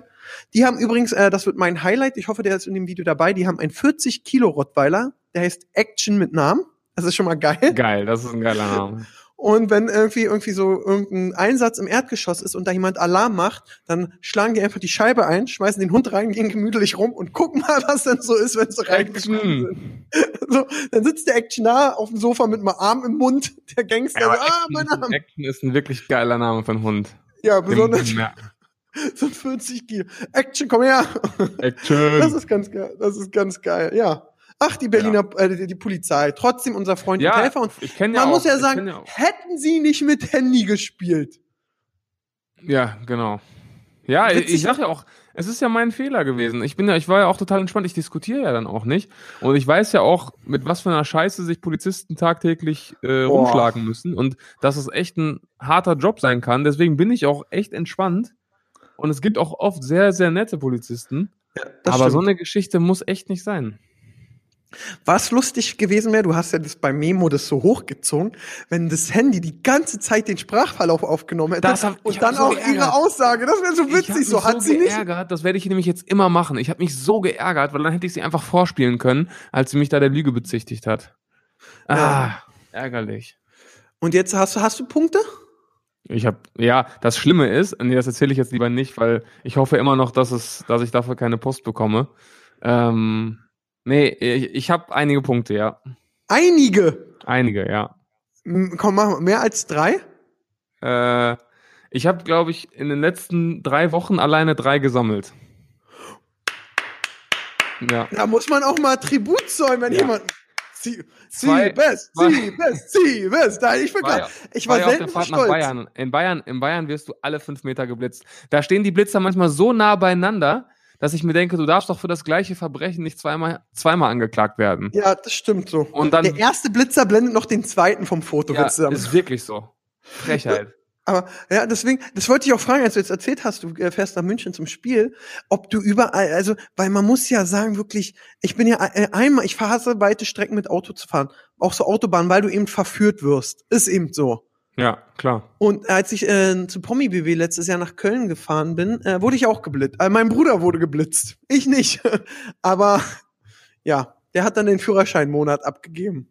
Die haben übrigens, äh, das wird mein Highlight. Ich hoffe, der ist in dem Video dabei. Die haben einen 40 Kilo Rottweiler. Der heißt Action mit Namen. Das ist schon mal geil. Geil, das ist ein geiler Name. Und wenn irgendwie irgendwie so irgendein Einsatz im Erdgeschoss ist und da jemand Alarm macht, dann schlagen die einfach die Scheibe ein, schmeißen den Hund rein, gehen gemütlich rum und gucken mal, was denn so ist, wenn sie reingekommen sind. So, dann sitzt der Action da auf dem Sofa mit einem Arm im Mund, der Gangster, Ja, so, ah, Action, mein ist ein- Arm. Action ist ein wirklich geiler Name für einen Hund. Ja, besonders mer- so 40 Kilo. Action, komm her. Das Action. ist ganz geil. Das ist ganz geil. Ja. Ach, die Berliner, äh, die, Polizei. Trotzdem unser Freund Ja, und Helfer. Und ich kenne ja man auch, muss ja sagen, ja, hätten sie nicht mit Handy gespielt. ja, genau. Ja, ich, Witzig, ich sag ja auch, es ist ja mein Fehler gewesen. Ich bin ja, ich war ja auch total entspannt. Ich diskutiere ja dann auch nicht. Und ich weiß ja auch, mit was für einer Scheiße sich Polizisten tagtäglich äh, Boah. rumschlagen müssen und dass es echt ein harter Job sein kann. Deswegen bin ich auch echt entspannt. Und es gibt auch oft sehr, sehr nette Polizisten. Das aber so stimmt. eine Geschichte muss echt nicht sein. Was lustig gewesen wäre, du hast ja das bei Memo das so hochgezogen, wenn das Handy die ganze Zeit den Sprachverlauf aufgenommen hätte Das hab- ich und hab dann so auch geärgert. ihre Aussage. Das wäre so witzig. So hat sie nicht. geärgert, das werde ich nämlich jetzt immer machen. Ich habe mich so geärgert, weil dann hätte ich sie einfach vorspielen können, als sie mich da der Lüge bezichtigt hat. Ah, Ja. ärgerlich. Und jetzt hast du, hast du Punkte? Ich habe, ja, das Schlimme ist, nee, das erzähle ich jetzt lieber nicht, weil ich hoffe immer noch, dass es, dass ich dafür keine Post bekomme. Ähm, nee, ich, ich habe einige Punkte, ja. Einige. Einige, ja. M, Komm, machen wir. Mehr als drei? Äh, ich habe, glaube ich, in den letzten drei Wochen alleine drei gesammelt. Ja. Da muss man auch mal Tribut zollen, wenn Ja. jemand. Sie, sie best, sie best, sie best. Nein, ich bin klar. Ich war war selten stolz. Bayern. In Bayern, in Bayern wirst du alle fünf Meter geblitzt. Da stehen die Blitzer manchmal so nah beieinander, dass ich mir denke, du darfst doch für das gleiche Verbrechen nicht zweimal, zweimal angeklagt werden. Ja, das stimmt so. Und dann- der erste Blitzer blendet noch den zweiten vom Foto Ja, zusammen. ist wirklich so. Frechheit. Aber ja, deswegen, das wollte ich auch fragen, als du jetzt erzählt hast, du äh, fährst nach München zum Spiel, ob du überall, also, weil man muss ja sagen, wirklich, ich bin ja äh, einmal, ich verhasse weite Strecken mit Auto zu fahren, auch so Autobahn, weil du eben verführt wirst. Ist eben so. Ja, klar. Und als ich äh, zu Promi BW letztes Jahr nach Köln gefahren bin, äh, wurde ich auch geblitzt. Äh, mein Bruder wurde geblitzt. Ich nicht. Aber ja, der hat dann den Führerscheinmonat abgegeben.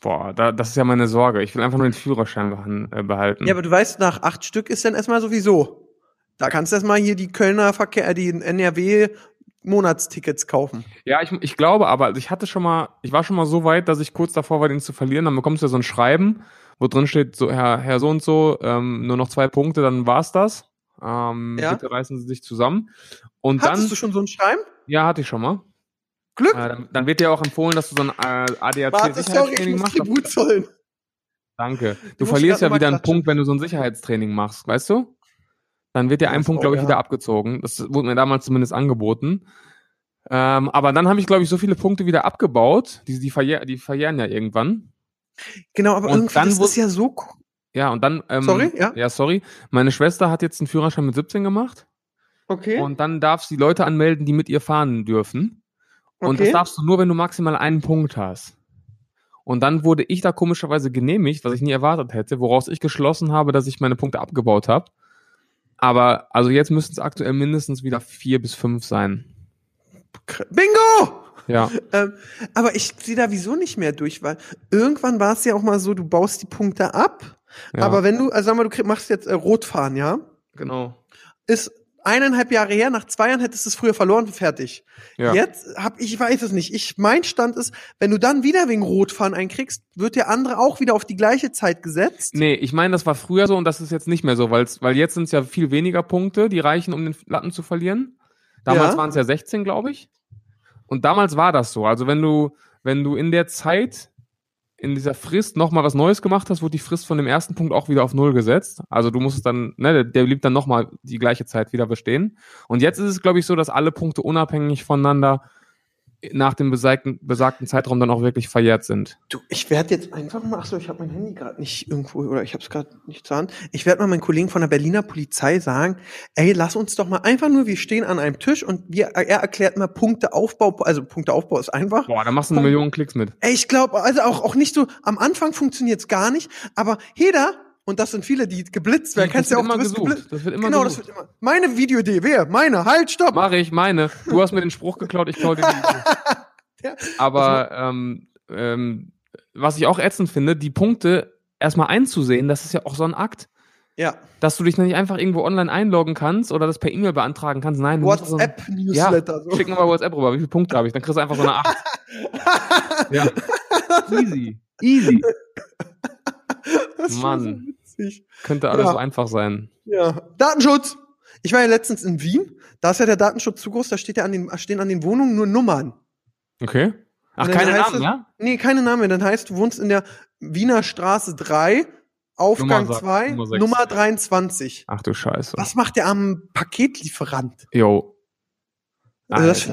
Boah, da, das ist ja meine Sorge. Ich will einfach nur den Führerschein äh, behalten. Ja, aber du weißt, nach acht Stück ist dann erstmal sowieso. Da kannst du erstmal hier die Kölner Verkehr, äh, die NRW Monatstickets kaufen. Ja, ich, ich glaube aber, also ich hatte schon mal, ich war schon mal so weit, dass ich kurz davor war, den zu verlieren. Dann bekommst du ja so ein Schreiben, wo drin steht, so, Herr, Herr so und so, ähm, nur noch zwei Punkte, dann war's das. Ähm, Ja. Bitte reißen Sie sich zusammen. Und Hattest dann, du schon so ein Schreiben? ja, hatte ich schon mal. Glück? Äh, dann, dann wird dir auch empfohlen, dass du so ein äh, ADAC-Sicherheitstraining machst. Tribut zollen. Danke. Du musst verlierst ja wieder mal einen Punkt, wenn du so ein Sicherheitstraining machst, weißt du? Dann wird dir ein Punkt, glaube ich, ja. wieder abgezogen. Das wurde mir damals zumindest angeboten. Ähm, aber dann habe ich, glaube ich, so viele Punkte wieder abgebaut. Die, die, verjähr, die verjähren ja irgendwann. Genau, aber Und irgendwie, dann das ist ja so. Ja, und dann. Ähm, Sorry, ja? Ja, sorry. Meine Schwester hat jetzt einen Führerschein mit 17 gemacht. Okay. Und dann darfst du die Leute anmelden, die mit ihr fahren dürfen. Und das okay. darfst du nur, wenn du maximal einen Punkt hast. Und dann wurde ich da komischerweise genehmigt, was ich nie erwartet hätte, woraus ich geschlossen habe, dass ich meine Punkte abgebaut habe. Aber also jetzt müssten es aktuell mindestens wieder vier bis fünf sein. Bingo! Ja, Ähm, aber ich sehe da wieso nicht mehr durch, weil irgendwann war es ja auch mal so, du baust die Punkte ab, ja aber wenn du, also sag mal, du krieg- machst jetzt äh, Rotfahren, ja? genau. Ist eineinhalb Jahre her, nach zwei Jahren hättest du es früher verloren, fertig. Ja. Jetzt hab ich weiß es nicht. Ich mein Stand ist, wenn du dann wieder wegen Rotfahren einkriegst, wird der andere auch wieder auf die gleiche Zeit gesetzt. Nee, ich meine, das war früher so und das ist jetzt nicht mehr so, weil's, weil jetzt sind es ja viel weniger Punkte, die reichen, um den Latten zu verlieren. Damals Ja. waren es ja 16, glaube ich. Und damals war das so. Also wenn du, wenn du in der Zeit, in dieser Frist nochmal was Neues gemacht hast, wurde die Frist von dem ersten Punkt auch wieder auf Null gesetzt. Also du musstest dann, ne, der, der blieb dann nochmal die gleiche Zeit wieder bestehen. Und jetzt ist es, glaube ich, so, dass alle Punkte unabhängig voneinander nach dem besagten, besagten Zeitraum dann auch wirklich verjährt sind. Du, ich werde jetzt einfach mal, ach so, ich habe mein Handy gerade nicht irgendwo oder ich habe es gerade nicht zur Hand. Ich werde mal meinen Kollegen von der Berliner Polizei sagen, ey, lass uns doch mal einfach nur, wir stehen an einem Tisch und wir, er erklärt mal Punkteaufbau, also Punkteaufbau ist einfach. Boah, da machst du eine Punkt. Million Klicks mit. Ey, ich glaube, also auch, auch nicht so, am Anfang funktioniert's gar nicht, aber jeder, und das sind viele, die geblitzt werden, Das kennst du ja auch, immer du bist gesucht. geblitzt. Das wird immer Genau, das gesucht. wird immer. Meine Videoidee, wer? Meine, halt, stopp! Mach ich, meine. Du hast mir den Spruch geklaut, ich klaue dir den. Ja, Aber ähm, ähm, was ich auch ätzend finde, die Punkte erstmal einzusehen, das ist ja auch so ein Akt, Ja. dass du dich nicht einfach irgendwo online einloggen kannst oder das per E-Mail beantragen kannst. Nein, musst so WhatsApp-Newsletter. Ja, schick mir mal WhatsApp rüber. Wie viele Punkte habe ich? Dann kriegst du einfach so eine 8. ja. Easy. Easy. das ist Mann. Witzig. Könnte alles Ja. so einfach sein. Ja. Datenschutz. Ich war ja letztens in Wien. Da ist ja der Datenschutz zu groß. Da steht ja an den, stehen an den Wohnungen nur Nummern. Okay. Ach, keine Namen, es- ja? Nee, keine Namen. Dann heißt, du wohnst in der Wiener Straße 3, Aufgang Nummer sa- 2, Nummer. Nummer 23. Ach du Scheiße. Was macht der am Paketlieferant? Jo. Also das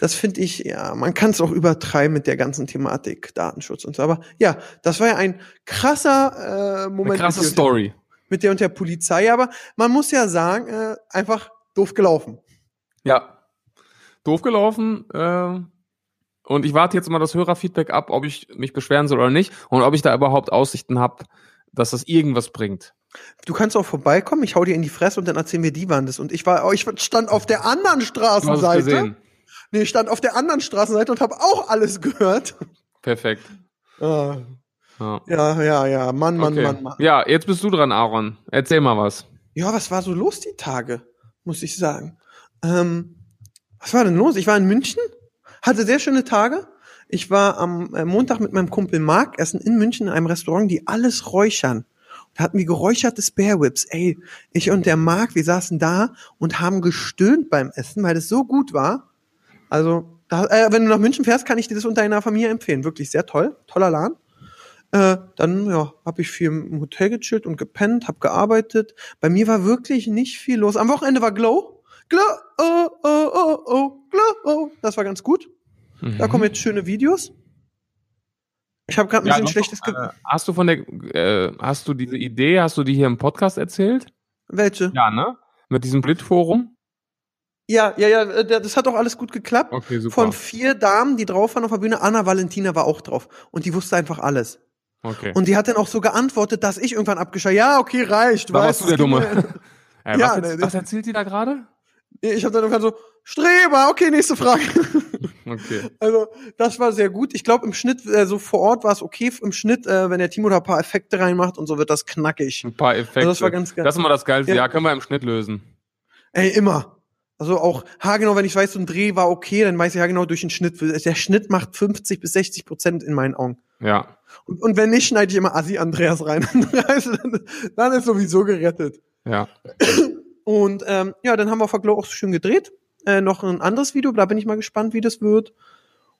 Finde das find ich, ja, man kann es auch übertreiben mit der ganzen Thematik Datenschutz und so. Aber ja, das war ja ein krasser äh, Moment Eine krasse mit, Story. mit der und der Polizei. Aber man muss ja sagen, äh, einfach doof gelaufen. Ja. Doof gelaufen. Äh, und ich warte jetzt mal das Hörerfeedback ab, ob ich mich beschweren soll oder nicht und ob ich da überhaupt Aussichten habe, dass das irgendwas bringt. Du kannst auch vorbeikommen, ich hau dir in die Fresse und dann erzählen wir, die waren das. Und ich war, ich stand auf der anderen Du hast es Straßenseite. gesehen. Nee, ich stand auf der anderen Straßenseite und habe auch alles gehört. Perfekt. Ah, Ja. ja, ja, Mann, Mann, okay. Mann, Mann. Ja, jetzt bist du dran, Aaron. Erzähl mal was. Ja, was war so los die Tage, muss ich sagen. Ähm, was war denn los? Ich war in München, hatte sehr schöne Tage. Ich war am äh, Montag mit meinem Kumpel Marc essen in München in einem Restaurant, die alles räuchern. Da hatten wir geräucherte Spare Whips. Ey, ich und der Marc, wir saßen da und haben gestöhnt beim Essen, weil das so gut war. Also, da, äh, wenn du nach München fährst, kann ich dir das unter deiner Familie empfehlen. Wirklich sehr toll, toller Laden. Äh, dann ja, habe ich viel im Hotel gechillt und gepennt, habe gearbeitet. Bei mir war wirklich nicht viel los. Am Wochenende war Glow. Glow, oh, oh, oh, oh, Glow, oh. Das war ganz gut. Da kommen jetzt schöne Videos. Ich habe gerade ein Ja, bisschen schlechtes Ge äh, Hast du von der, äh, hast du diese Idee, hast du die hier im Podcast erzählt? Welche? Ja, ne? Mit diesem Blit-Forum? Ja, ja, ja, äh, das hat auch alles gut geklappt. Okay, super. Von vier Damen, die drauf waren auf der Bühne, Anna Valentina war auch drauf. Und die wusste einfach alles. okay. Und die hat dann auch so geantwortet, dass ich irgendwann abgeschaltet Ja, okay, reicht. Da weißt warst du der Dumme. Äh, ja, was, jetzt, was erzählt die da gerade? Ich habe dann irgendwann so, Streber, okay, nächste Frage. Okay. Also, das war sehr gut. Ich glaube, im Schnitt, äh, so vor Ort war es okay. Im Schnitt, äh, wenn der Timo da ein paar Effekte reinmacht und so, wird das knackig. Ein paar Effekte. Also das war ganz geil. Das ist immer das Geilste. Ja. Ja, können wir im Schnitt lösen. Ey, immer. Also auch haargenau, wenn ich weiß, so ein Dreh war okay, dann weiß ich haargenau durch den Schnitt. Der Schnitt macht 50 bis 60 Prozent in meinen Augen. Ja. Und, und wenn nicht, schneide ich immer Assi Andreas rein. Dann, dann ist sowieso gerettet. Ja. Und ähm, ja, dann haben wir auf Glow auch so schön gedreht. Äh, noch ein anderes Video, da bin ich mal gespannt, wie das wird.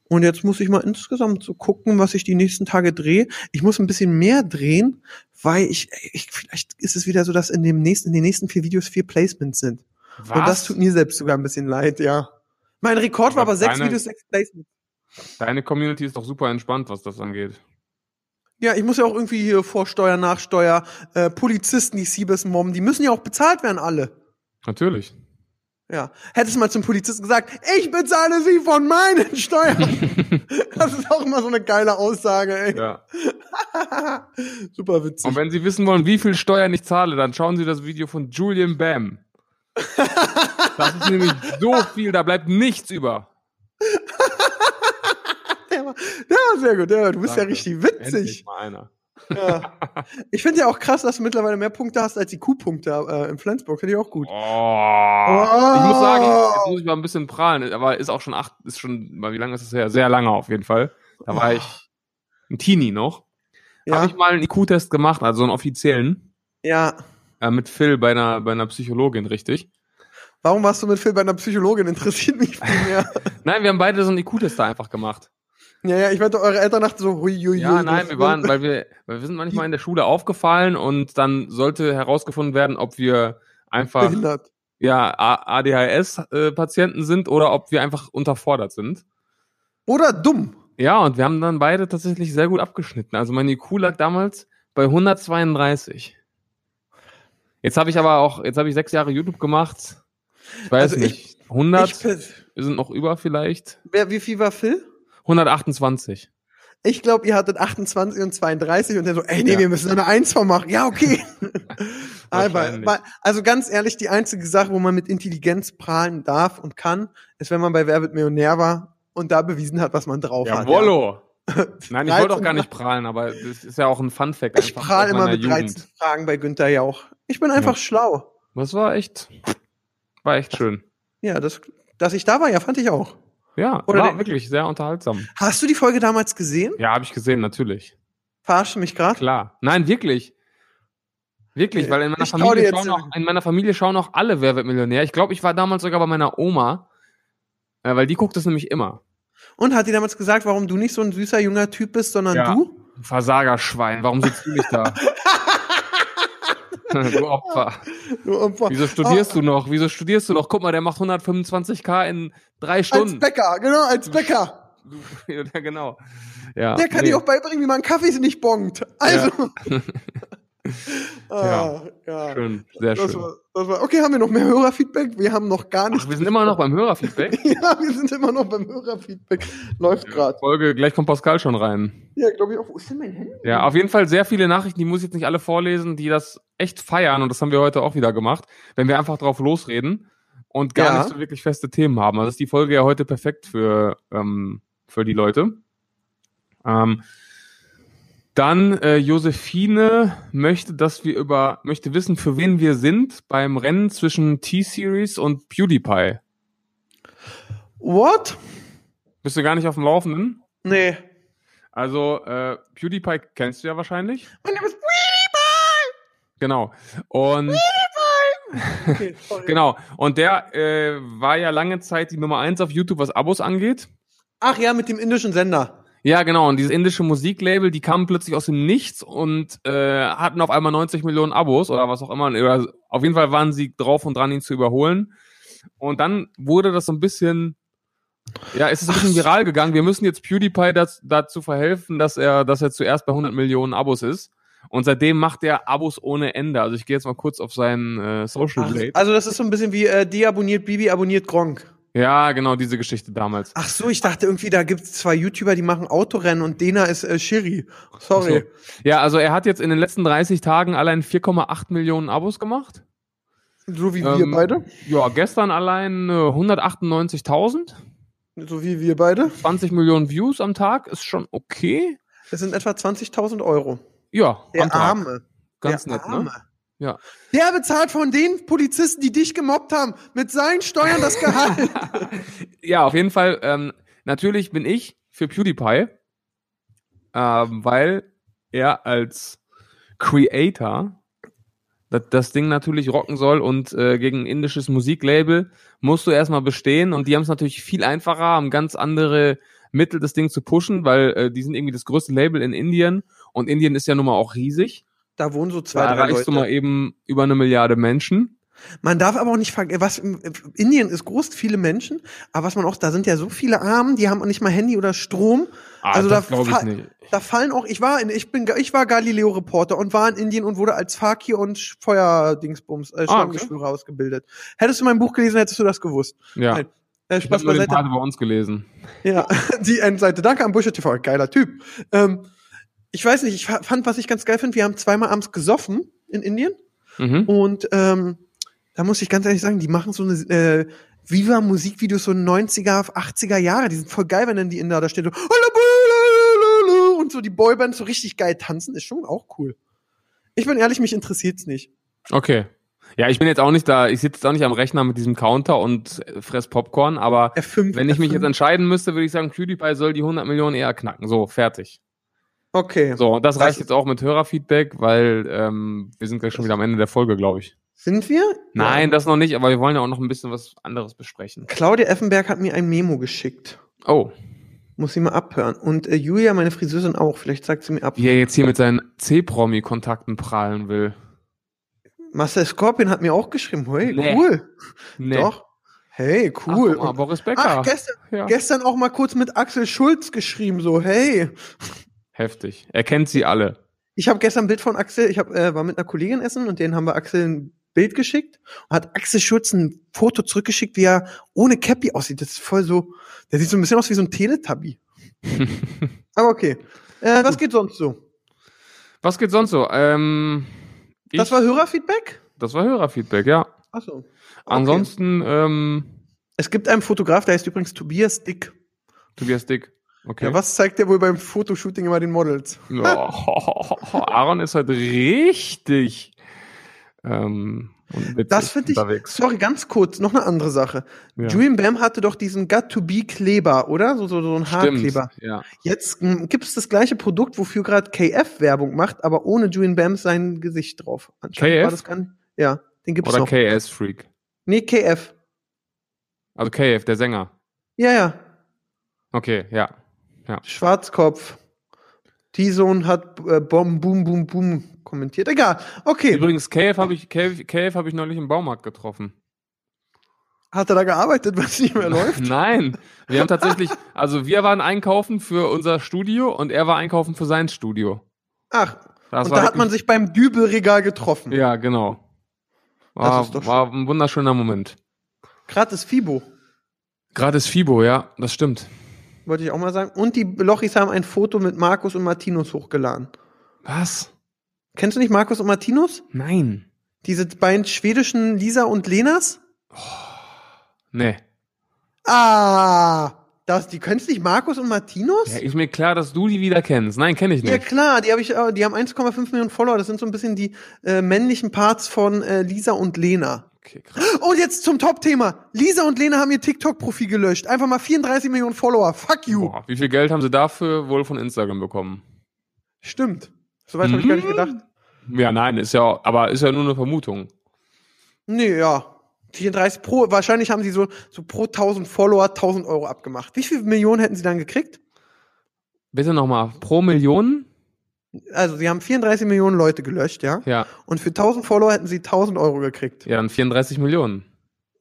Und jetzt muss ich mal insgesamt so gucken, was ich die nächsten Tage drehe. Ich muss ein bisschen mehr drehen, weil ich, ich vielleicht ist es wieder so, dass in dem nächsten, in den nächsten vier Videos vier Placements sind. Was? Und das tut mir selbst sogar ein bisschen leid, ja. Mein Rekord war Aber aber sechs deine- Videos, sechs Placements. Deine Community ist doch super entspannt, was das angeht. Ja, ich muss ja auch irgendwie hier Vorsteuer, Nachsteuer, äh, Polizisten, die Siebes mobben, die müssen ja auch bezahlt werden, alle. Natürlich. Ja. Hättest du mal zum Polizisten gesagt, ich bezahle sie von meinen Steuern. das ist auch immer so eine geile Aussage, ey. Ja. Super witzig. Und wenn Sie wissen wollen, wie viel Steuern ich zahle, dann schauen Sie das Video von Julian Bam. Das ist nämlich so viel, da bleibt nichts über. Der war, der war sehr gut, ja, du bist ja Danke. richtig Endlich witzig. mal einer. Ja. Ich finde ja auch krass, dass du mittlerweile mehr Punkte hast als die Q-Punkte äh, in Flensburg. Finde ich auch gut. Oh. Ich muss sagen, jetzt muss ich mal ein bisschen prahlen, aber ist auch schon acht, ist schon, wie lange ist das her? Sehr lange auf jeden Fall. Da war ich ein Teenie noch. Ja, Habe ich mal einen IQ-Test gemacht, also einen offiziellen, ja. Äh, mit Phil bei einer, bei einer Psychologin, richtig? Warum warst du mit Phil bei einer Psychologin? Interessiert mich viel mehr. Nein, wir haben beide so einen IQ-Test da einfach gemacht. ja, ja, ich wette, eure Eltern dachten so, hui, hui, Ja, nein, wir waren, weil wir, weil wir sind manchmal in der Schule aufgefallen und dann sollte herausgefunden werden, ob wir einfach behindert. ja ADHS-Patienten sind oder ob wir einfach unterfordert sind. Oder dumm. Ja, und wir haben dann beide tatsächlich sehr gut abgeschnitten. Also mein IQ lag damals bei 132. Jetzt habe ich aber auch, jetzt habe ich sechs Jahre YouTube gemacht. Ich weiß Also ich- nicht, 100, Ich, wir sind noch über vielleicht. wer, wie viel war Phil? 128. Ich glaube, ihr hattet 28 und 32 und der so, ey, nee, Ja. wir müssen eine Eins machen. Ja, okay. Aber, also ganz ehrlich, die einzige Sache, wo man mit Intelligenz prahlen darf und kann, ist, wenn man bei Wer wird Millionär war und da bewiesen hat, was man drauf hat. Ja. Nein, ich wollte auch gar nicht prahlen, aber das ist ja auch ein Fun-Fact. Ich prahl immer mit 13 Fragen bei Günther Jauch. Ich bin einfach ja. schlau. Das war echt, war echt schön. Ja, das, dass ich da war, ja, fand ich auch. Ja, Oder war wirklich sehr unterhaltsam. Hast du die Folge damals gesehen? Ja, habe ich gesehen, natürlich. Verarsche mich gerade? Klar. Nein, wirklich. Wirklich, weil in meiner, Familie schauen, auch, in meiner Familie schauen auch alle Wer wird Millionär. Ich glaube, ich war damals sogar bei meiner Oma, äh, weil die guckt das nämlich immer. Und hat die damals gesagt, warum du nicht so ein süßer junger Typ bist, sondern ja. du? Versagerschwein, warum sitzt du nicht da? du Opfer. Du Opfer. Wieso studierst oh. du noch? Wieso studierst du noch? Guck mal, der macht 125k in drei Stunden. Als Bäcker, genau, als Bäcker. ja, genau. Ja, der kann nee. dir auch beibringen, wie man Kaffee nicht bongt. Also. Ja. ah, ja, schön, sehr das schön. War, das war, okay, haben wir noch mehr Hörerfeedback? Wir haben noch gar nicht. Ach, wir sind immer noch beim Hörerfeedback? ja, wir sind immer noch beim Hörerfeedback. Läuft gerade. Folge, gleich kommt Pascal schon rein. Ja, glaube ich auch. Wo ist denn mein Handy? Ja, auf jeden Fall sehr viele Nachrichten, die muss ich jetzt nicht alle vorlesen, die das echt feiern und das haben wir heute auch wieder gemacht, wenn wir einfach drauf losreden und gar ja. nicht so wirklich feste Themen haben. Also ist die Folge ja heute perfekt für, ähm, für die Leute. Ähm, dann äh, Josephine möchte, dass wir über möchte wissen, für wen wir sind beim Rennen zwischen T-Series und PewDiePie. What? Bist du gar nicht auf dem Laufenden? Nee. Also äh, PewDiePie kennst du ja wahrscheinlich. Mein Name ist PewDiePie. Genau. Und PewDiePie. Okay, genau. Und der äh, war ja lange Zeit die Nummer eins auf YouTube, was Abos angeht. Ach ja, mit dem indischen Sender. Ja, genau. Und dieses indische Musiklabel, die kamen plötzlich aus dem Nichts und äh, hatten auf einmal 90 Millionen Abos oder was auch immer. Oder auf jeden Fall waren sie drauf und dran, ihn zu überholen. Und dann wurde das so ein bisschen, ja, es ist ein bisschen viral gegangen. Wir müssen jetzt PewDiePie das, dazu verhelfen, dass er, dass er zuerst bei 100 Millionen Abos ist. Und seitdem macht er Abos ohne Ende. Also ich gehe jetzt mal kurz auf seinen äh, Social Blade. Also das ist so ein bisschen wie äh, deabonniert Bibi, abonniert Gronk. Ja, genau, diese Geschichte damals. Ach so, ich dachte irgendwie, da gibt's zwei YouTuber, die machen Autorennen und Dena ist äh, Shiri. Sorry. So. Ja, also er hat jetzt in den letzten 30 Tagen allein 4,8 Millionen Abos gemacht. So wie ähm, wir beide? Ja, gestern allein äh, 198.000. So wie wir beide? 20 Millionen Views am Tag ist schon okay. Das sind etwa 20.000 Euro. Ja, Der am Tag. Arme. Ganz Der nett, ne? Arme. ne? Ja. Der bezahlt von den Polizisten, die dich gemobbt haben, mit seinen Steuern das Gehalt. ja, auf jeden Fall. Ähm, natürlich bin ich für PewDiePie, ähm, weil er als Creator das, das Ding natürlich rocken soll und äh, gegen ein indisches Musiklabel musst du erstmal bestehen und die haben es natürlich viel einfacher, haben ganz andere Mittel, das Ding zu pushen, weil äh, die sind irgendwie das größte Label in Indien und Indien ist ja nun mal auch riesig. Da wohnen so zwei, da drei erreichst Leute. du mal eben über eine Milliarde Menschen. Man darf aber auch nicht vergessen, was Indien ist groß, viele Menschen, aber was man auch, da sind ja so viele Armen, die haben auch nicht mal Handy oder Strom. Ah, also da, fa da fallen auch, ich war in, ich bin, ich war Galileo-Reporter und war in Indien und wurde als Fakir und Feuerdingsbums, äh, ah, okay. ausgebildet. Hättest du mein Buch gelesen, hättest du das gewusst. Ja. Nein. Äh, Spaß ich habe bei uns gelesen. Ja, die Endseite. Danke an Busche TV, geiler Typ. Ähm, ich weiß nicht, ich fand, was ich ganz geil finde, wir haben zweimal abends gesoffen in Indien. Mhm. Und ähm, da muss ich ganz ehrlich sagen, die machen so eine äh, Viva Musikvideos so 90er, 80er Jahre. Die sind voll geil, wenn dann die Inder da steht so, und so die Boybands so richtig geil tanzen, ist schon auch cool. Ich bin ehrlich, mich interessiert's nicht. Okay. Ja, ich bin jetzt auch nicht da, ich sitze jetzt auch nicht am Rechner mit diesem Counter und fress Popcorn, aber F5, wenn ich F5. mich jetzt entscheiden müsste, würde ich sagen, PewDiePie soll die 100 Millionen eher knacken. So, fertig. Okay. So, das reicht jetzt auch mit Hörerfeedback, weil ähm, wir sind gleich schon wieder am Ende der Folge, glaube ich. Sind wir? Nein, ja. das noch nicht, aber wir wollen ja auch noch ein bisschen was anderes besprechen. Claudia Effenberg hat mir ein Memo geschickt. Oh. Muss sie mal abhören. Und äh, Julia, meine Friseurin auch. Vielleicht sagt sie mir ab. Wie er jetzt hier mit seinen C-Promi-Kontakten prahlen will. Marcel Scorpion hat mir auch geschrieben. Hey, nee. cool. Nee. Doch. Hey, cool. Ach, mal, Boris Becker. Ach, gestern, ja. gestern auch mal kurz mit Axel Schulz geschrieben. So, hey. Heftig. Er kennt sie alle. Ich habe gestern ein Bild von Axel, ich hab, äh, war mit einer Kollegin essen und denen haben wir Axel ein Bild geschickt und hat Axel Schulz ein Foto zurückgeschickt, wie er ohne Cappy aussieht. Das ist voll so, der sieht so ein bisschen aus wie so ein Teletubby. Aber okay. Äh, was geht sonst so? Was geht sonst so? Ähm, das war Hörerfeedback? Das war Hörerfeedback, ja. Ach so. Okay. Ansonsten, ähm, Es gibt einen Fotograf, der heißt übrigens Tobias Dick. Tobias Dick. Okay. Ja, was zeigt der wohl beim Fotoshooting immer den Models? Oh, Aaron ist heute richtig ähm, Das finde ich, unterwegs. sorry, ganz kurz, noch eine andere Sache. Ja. Julian Bam hatte doch diesen Got-to-Be-Kleber, oder? So, so, so ein Haarkleber. Ja. Jetzt gibt es das gleiche Produkt, wofür gerade KF Werbung macht, aber ohne Julian Bam sein Gesicht drauf. Anscheinend KF? War das nicht, ja, den gibt's Oder noch. KS Freak. nee, KF. Also KF, der Sänger. Ja, ja. Okay, ja. Schwarzkopf. T-Zone hat äh, Bom, Boom, Boom, Boom kommentiert. Egal. Okay. Übrigens, KF habe ich, KF, KF hab ich neulich im Baumarkt getroffen. Hat er da gearbeitet, weil es nicht mehr läuft? Nein, wir haben tatsächlich, also wir waren einkaufen für unser Studio und er war einkaufen für sein Studio. Ach, Das und da hat man sich beim Dübelregal getroffen. Ja, genau. Das War, ist doch war ein wunderschöner Moment. Gratis Fibo, Gerade ist Fibo, ja, das stimmt. Wollte ich auch mal sagen. Und die Lochis haben ein Foto mit Markus und Martinus hochgeladen. Was? Kennst du nicht Markus und Martinus? Nein. Diese beiden schwedischen Lisa und Lenas? Nee. Ah, das, die kennst du nicht Markus und Martinus? Ja, ist mir klar, dass du die wieder kennst. Nein, kenne ich Ja nicht. klar, die habe ich, äh, die haben 1,5 Millionen Follower. Das sind so ein bisschen die äh, männlichen Parts von äh, Lisa und Lena. Okay, krass. Und jetzt zum Top-Thema. Lisa und Lena haben ihr TikTok-Profil gelöscht. Einfach mal 34 Millionen Follower. Fuck you. Boah, wie viel Geld haben sie dafür wohl von Instagram bekommen? Stimmt. Soweit habe ich gar nicht Mhm. gedacht. Ja, nein, ist ja, aber ist ja nur eine Vermutung. Nee, ja. 34 pro, wahrscheinlich haben sie so, so pro 1000 Follower 1000 Euro abgemacht. Wie viele Millionen hätten sie dann gekriegt? Bitte nochmal, pro Million? Also, sie haben 34 Millionen Leute gelöscht, ja? Ja, Und für 1000 Follower hätten sie 1000 Euro gekriegt. ja, dann 34 Millionen.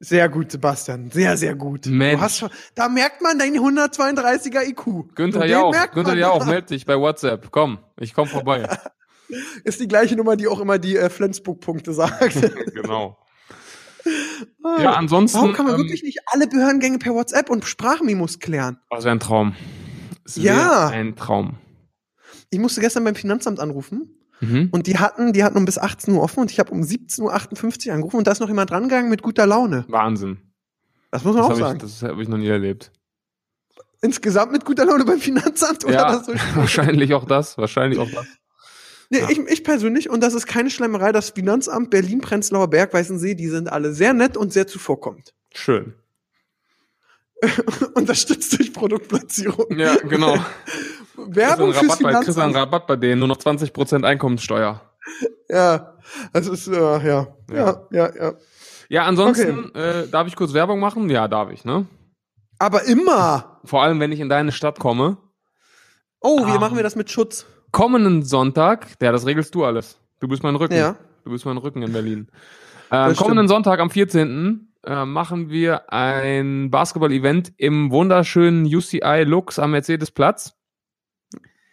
Sehr gut, Sebastian. Sehr, sehr gut. Mensch. Du hast schon, da merkt man deinen 132er IQ. Günther Jauch, Günther. Jauch, meld dich bei WhatsApp. Komm, ich komm vorbei. Ist die gleiche Nummer, die auch immer die äh, Flensburg-Punkte sagt. genau. Ja, ansonsten. Warum kann man ähm, wirklich nicht alle Behördengänge per WhatsApp und Sprachmemos klären? Das wäre ein Traum. Das Ja. Ein Traum. Ich musste gestern beim Finanzamt anrufen Mhm. und die hatten, die hatten um bis 18 Uhr offen und ich habe um 17.58 Uhr angerufen und da ist noch jemand drangegangen mit guter Laune. Wahnsinn. Das muss man Das auch habe ich, sagen. das hab ich noch nie erlebt. Insgesamt mit guter Laune beim Finanzamt oder Ja, so wahrscheinlich auch das. Wahrscheinlich auch das. Nee, Ja. ich, ich persönlich, und das ist keine Schleimerei, das Finanzamt Berlin, Prenzlauer Berg, Weißensee, die sind alle sehr nett und sehr zuvorkommend. Schön. Unterstützt durch Produktplatzierung. Ja, genau. Werbung fürs Rabatt bei, kriegst einen Finanzamt. Rabatt bei denen, nur noch 20% Einkommenssteuer. Ja, das ist, äh, ja, ja, ja, ja, ja. Ja, ansonsten, äh, darf ich kurz Werbung machen? Ja, darf ich, ne? Aber immer. Vor allem, wenn ich in deine Stadt komme. Oh, wie Ah. machen wir das mit Schutz? Kommenden Sonntag, ja, das regelst du alles. Du bist mein Rücken. Ja. Du bist mein Rücken in Berlin. Das kommenden. Sonntag am 14. Äh, machen wir ein Basketball-Event im wunderschönen UCI Lux am Mercedes-Platz.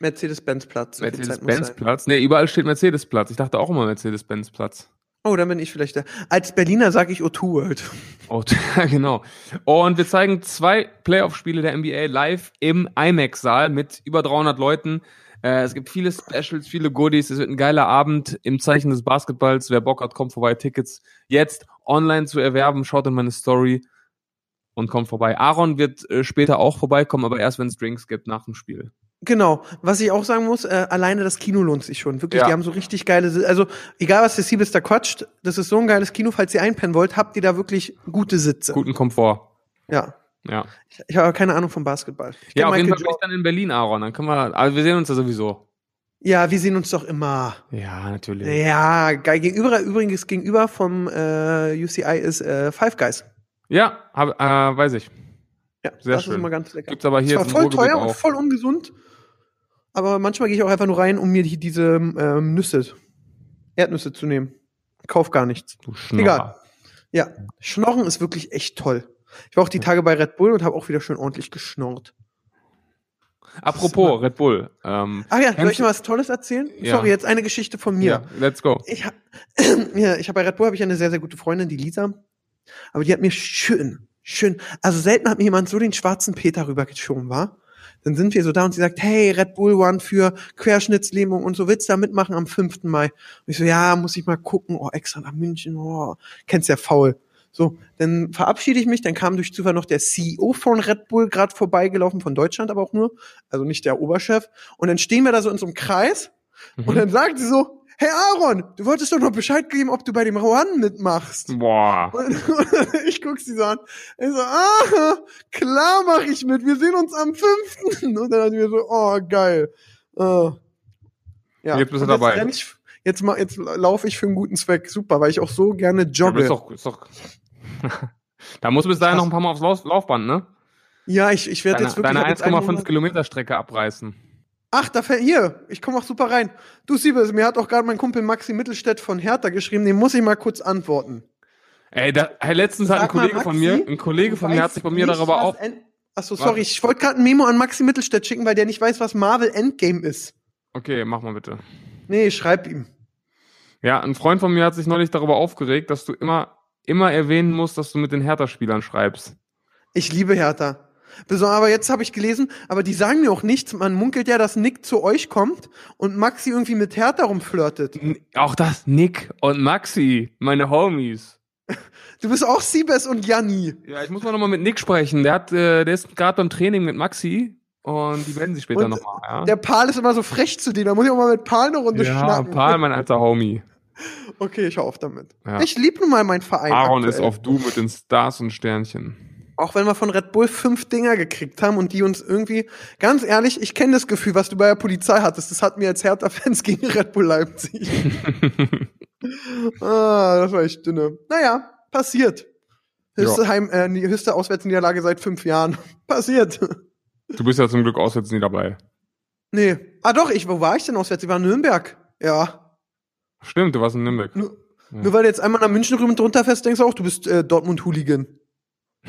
Mercedes-Benz-Platz. Mercedes-Benz-Platz. Nee, überall steht Mercedes-Platz. Ich dachte auch immer Mercedes-Benz-Platz. Oh, dann bin ich vielleicht der. Als Berliner sage ich O2 World. Oh, ja, genau. Und wir zeigen zwei Playoff-Spiele der NBA live im IMAX-Saal mit über 300 Leuten. Äh, es gibt viele Specials, viele Goodies. Es wird ein geiler Abend im Zeichen des Basketballs. Wer Bock hat, kommt vorbei. Tickets jetzt online zu erwerben. Schaut in meine Story und kommt vorbei. Aaron wird äh, später auch vorbeikommen, aber erst, wenn es Drinks gibt nach dem Spiel. Genau. Was ich auch sagen muss, äh, alleine das Kino lohnt sich schon. Wirklich, Ja. die haben so richtig geile, also egal was der Siebes da quatscht, das ist so ein geiles Kino, falls ihr einpennen wollt, habt ihr da wirklich gute Sitze. Guten Komfort. Ja. Ja. Ich, ich habe keine Ahnung vom Basketball. Ich Ja, auf jeden Fall bin ich dann in Berlin, Aaron. Dann können wir, also wir sehen uns ja sowieso. Ja, wir sehen uns doch immer. Ja, natürlich. Ja, geil. Gegenüber, übrigens gegenüber vom äh, UCI ist äh, Five Guys. Ja, hab, äh, weiß ich. Ja, Sehr das schön. ist immer ganz lecker. Gibt's aber hier jetzt im voll teuer und auch. voll ungesund, aber manchmal gehe ich auch einfach nur rein, um mir die, diese ähm, Nüsse, Erdnüsse zu nehmen. Kauf gar nichts. Du Schnorrer. Egal. Ja, Schnorren ist wirklich echt toll. Ich war auch die Tage bei Red Bull und habe auch wieder schön ordentlich geschnorrt. Apropos Red Bull. Ähm, Ach ja, soll ich noch was Tolles erzählen? Ja. Sorry, jetzt eine Geschichte von mir. ja, let's go. Ich habe ja, ich hab bei Red Bull habe ich eine sehr sehr gute Freundin, die Lisa. Aber die hat mir schön, schön, also selten hat mir jemand so den schwarzen Peter rübergeschoben, war. Dann sind wir so da und sie sagt, hey, Red Bull One für Querschnittslähmung und so, willst du da mitmachen am 5. Mai? Und ich so, ja, muss ich mal gucken. Oh, extra nach München, oh, kennst ja faul. So, dann verabschiede ich mich, dann kam durch Zufall noch der CEO von Red Bull gerade vorbeigelaufen, von Deutschland aber auch nur, also nicht der Oberchef. Und dann stehen wir da so in so einem Kreis und Mhm. dann sagt sie so, hey Aaron, du wolltest doch noch Bescheid geben, ob du bei dem Run mitmachst. Boah. Und ich guck sie so an. Ich so, ah, klar mache ich mit. Wir sehen uns am 5. Und dann ich mir so, oh, geil. Äh, ja. Jetzt bist du Und dabei. renn Ich, jetzt jetzt laufe ich für einen guten Zweck. Super, weil ich auch so gerne Ja, jogge. ist doch, ist doch. da musst du bis dahin noch ein paar Mal aufs Lauf Laufband, ne? Ja, ich, ich werde jetzt wirklich. deine ich hab jetzt einen 1,5 Monat- Kilometer Strecke abreißen. Ach, da fällt hier. Ich komme auch super rein. Du Siebes, mir hat auch gerade mein Kumpel Maxi Mittelstädt von Hertha geschrieben. Den muss ich mal kurz antworten. Ey, da, hey, letztens hat ein Sag mal, Kollege von Maxi, mir, ein Kollege von mir hat sich bei mir darüber auf. Achso, sorry, ich wollte gerade ein Memo an Maxi Mittelstädt schicken, weil der nicht weiß, was Marvel Endgame ist. Okay, mach mal bitte. Nee, schreib ihm. Ja, ein Freund von mir hat sich neulich darüber aufgeregt, dass du immer, immer erwähnen musst, dass du mit den Hertha-Spielern schreibst. Ich liebe Hertha. Aber jetzt habe ich gelesen, aber die sagen mir auch nichts. Man munkelt ja, dass Nick zu euch kommt und Maxi irgendwie mit Hertha rumflirtet. Auch das, Nick und Maxi, meine Homies. Du bist auch Siebes und Janni. Ja, ich muss mal nochmal mit Nick sprechen. Der hat, äh, der ist gerade beim Training mit Maxi und die melden sich später nochmal, ja? Der Pal ist immer so frech zu dir. Da muss ich auch mal mit Pal eine Runde ja, schnacken. Paul, mein alter Homie. Okay, ich hör auf damit. Ja. Ich lieb nun mal meinen Verein. Aaron ist aktuell. auf Du mit den Stars und Sternchen. Auch wenn wir von Red Bull fünf Dinger gekriegt haben und die uns irgendwie, ganz ehrlich, ich kenne das Gefühl, was du bei der Polizei hattest. Das hatten wir als Hertha-Fans gegen Red Bull Leipzig. ah, das war echt dünne. Naja, passiert. Höchste, Ja. Heim, äh, höchste Auswärtsniederlage seit fünf Jahren. passiert. Du bist ja zum Glück auswärts nie dabei. nee. Ah doch, ich, wo war ich denn auswärts? Ich war in Nürnberg. Ja. Stimmt, du warst in Nürnberg. Nur, Ja. nur weil du jetzt einmal nach München rüber und drunter fährst, denkst du auch, du bist äh, Dortmund-Hooligan.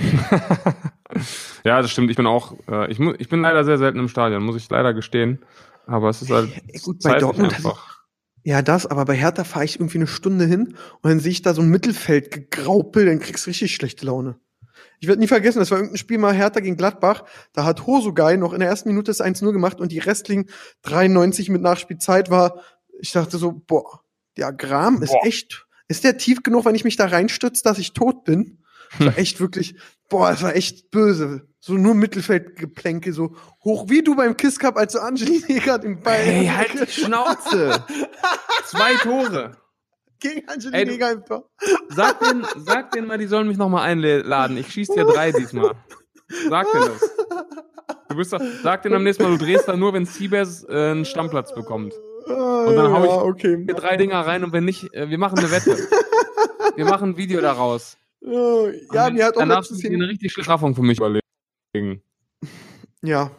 ja, das stimmt. Ich bin auch, äh, ich, ich bin leider sehr selten im Stadion, muss ich leider gestehen. Aber es ist halt Ey, gut, bei Dortmund einfach. Ja, das, aber bei Hertha fahre ich irgendwie eine Stunde hin und dann sehe ich da so ein Mittelfeld gegraupel, dann kriegst du richtig schlechte Laune. Ich werde nie vergessen, das war irgendein Spiel mal Hertha gegen Gladbach. Da hat Hosogai noch in der ersten Minute das 1-0 gemacht und die restlichen 93 mit Nachspielzeit war, ich dachte so, boah, der Gram ist Boah. echt, ist der tief genug, wenn ich mich da reinstütze, dass ich tot bin? Das war echt wirklich, boah, das war echt böse. So nur Mittelfeldgeplänke, so hoch wie du beim Kiss Cup, als du Angelina Eger den Ball Hey, halt die Schnauze! Zwei Tore. gegen Angelina Ey, im Tor. Sag denen, sag denen mal, die sollen mich nochmal einladen. Ich schieß dir drei diesmal. Sag denen das. Du bist doch, sag denen am nächsten Mal, du drehst da nur, wenn Siebers äh, einen Stammplatz bekommt. Und dann hau ich- ja, okay. Wir drei Dinger rein und wenn nicht, äh, wir machen eine Wette. Wir machen ein Video daraus. Ja, Und mir hat auch letztens die eine hin, richtig schlechte Straffung für mich überlegen. ja.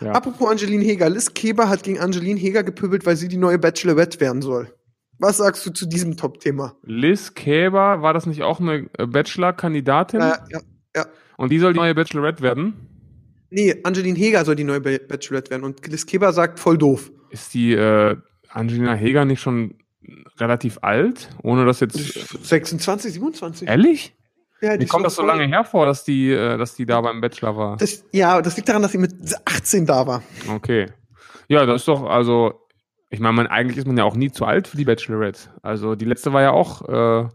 Ja. Apropos Angeline Heger. Liz Keber hat gegen Angeline Heger gepöbelt, weil sie die neue Bachelorette werden soll. Was sagst du zu diesem Top-Thema? Liz Käber, war das nicht auch eine äh, Bachelor-Kandidatin? Äh, ja. Und die soll die neue Bachelorette werden? Nee, Angeline Heger soll die neue Ba- Bachelorette werden und Liz Keber sagt voll doof. Ist die äh, Angelina Heger nicht schon relativ alt? Ohne das jetzt. 26, 27. Ehrlich? Ja, Wie kommt das so lange her vor, dass die, äh, dass die da beim Bachelor war? Das, ja, das liegt daran, dass sie mit 18 da war. Okay. Ja, das ist doch, also, ich meine, man, eigentlich ist man ja auch nie zu alt für die Bachelorette. Also, die letzte war ja auch äh,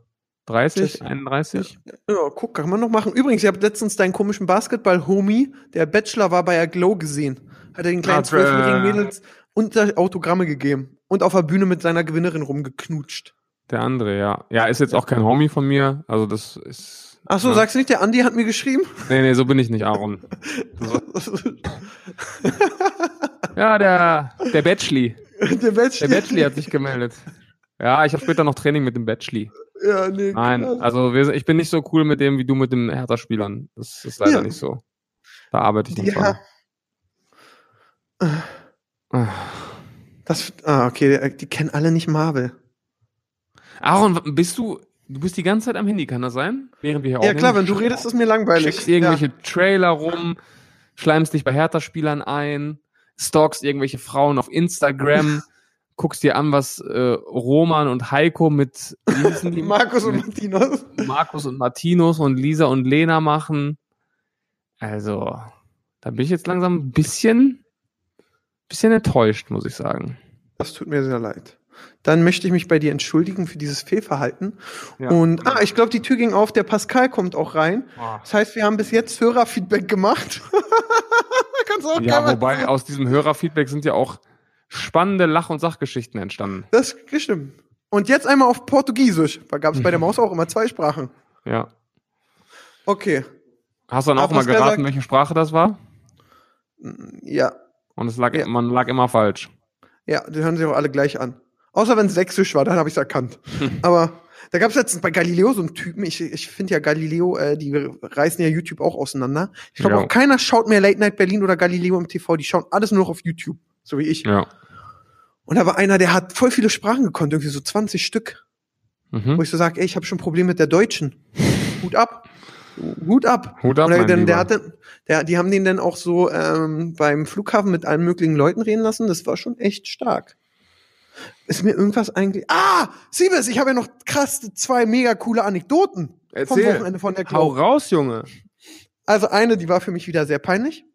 30, Das- 31. Ja, guck, kann man noch machen. Übrigens, ich habe letztens deinen komischen Basketball-Homie, der Bachelor war bei der Glow gesehen. Hat er den kleinen zwölfjährigen äh. Mädels unter Autogramme gegeben und auf der Bühne mit seiner Gewinnerin rumgeknutscht. Der andere, ja. Ja, ist jetzt auch kein Homie von mir. Also, das ist. Ach so, ja. sagst du nicht, der Andi hat mir geschrieben? Nee, nee, so bin ich nicht, Aaron. Ja, der, der Batchli. der Bachelor. Der Batchli hat sich gemeldet. Ja, ich habe später noch Training mit dem Batchli. Ja, nee, Nein, krass. also wir, ich bin nicht so cool mit dem wie du mit den Hertha-Spielern. Das ist leider Ja. nicht so. Da arbeite ich noch Ja. dran. Ah. Das, ah, okay, die kennen alle nicht Marvel. Aaron, bist du, du bist die ganze Zeit am Handy, kann das sein? Während wir hier Ja, klar, wenn du redest, ist mir langweilig. Schickst irgendwelche Ja. Trailer rum, schleimst dich bei Hertha-Spielern ein, stalkst irgendwelche Frauen auf Instagram, guckst dir an, was äh, Roman und Heiko mit die? Markus und mit Martinos. Markus und Martinus und Lisa und Lena machen. Also, da bin ich jetzt langsam ein bisschen, bisschen enttäuscht, muss ich sagen. Das tut mir sehr leid. dann möchte ich mich bei dir entschuldigen für dieses Fehlverhalten. Ja. Und ah, ich glaube, die Tür ging auf, der Pascal kommt auch rein. Ah. Das heißt, wir haben bis jetzt Hörerfeedback gemacht. Kannst auch Ja, wobei aus diesem Hörerfeedback sind ja auch spannende Lach- und Sachgeschichten entstanden. Das stimmt. Und jetzt einmal auf Portugiesisch. Da gab es bei der Maus auch immer zwei Sprachen. Ja. Okay, Hast du dann auch Aber mal geraten, welche Sprache das war? ja. Und es lag, Ja. man lag immer falsch. Ja, die hören sich auch alle gleich an. Außer wenn es sächsisch war, dann habe ich es erkannt. Aber da gab es letztens bei Galileo so einen Typen. Ich, ich finde ja Galileo, äh, die reißen ja YouTube auch auseinander. Ich glaube Ja. auch keiner schaut mehr Late Night Berlin oder Galileo im TV. Die schauen alles nur noch auf YouTube, so wie ich. Ja. Und da war einer, der hat voll viele Sprachen gekonnt, irgendwie so 20 Stück. Wo Mhm. ich so sage, ey, ich habe schon Probleme mit der Deutschen. Hut ab. Hut ab. Hut ab, Und der, mein der, Lieber. der, dann, die haben den dann auch so ähm, beim Flughafen mit allen möglichen Leuten reden lassen. Das war schon echt stark. Ist mir irgendwas eigentlich. Ah, Siebes, ich habe ja noch krass zwei mega coole Anekdoten vom Erzähl. Wochenende von der Hau Klau. raus, Junge. Also eine, die war für mich wieder sehr peinlich.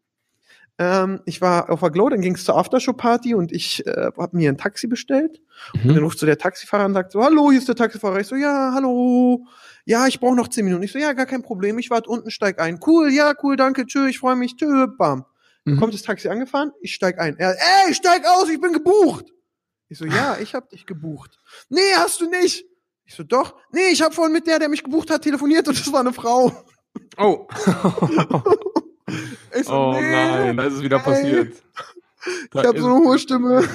Ähm, ich war auf der Glow, dann ging es zur Aftershow-Party und ich äh, habe mir ein Taxi bestellt. Und dann ruft so der Taxifahrer und sagt so, hallo, hier ist der Taxifahrer. Ich so, ja, hallo. Ja, ich brauche noch zehn Minuten. Ich so, ja, gar kein Problem. Ich warte unten, steig ein. Cool, ja, cool, danke, tschö, ich freue mich, tschö, bam. Mhm. Kommt das Taxi angefahren, ich steig ein. Er, ey, steig aus, ich bin gebucht. Ich so, ja, ich hab dich gebucht. Nee, hast du nicht. Ich so, doch. Nee, ich hab vorhin mit der, der mich gebucht hat, telefoniert und das war eine Frau. Oh. Ich so, oh nee, nein, da ist es wieder ey, passiert. Da Ich hab so eine hohe Stimme.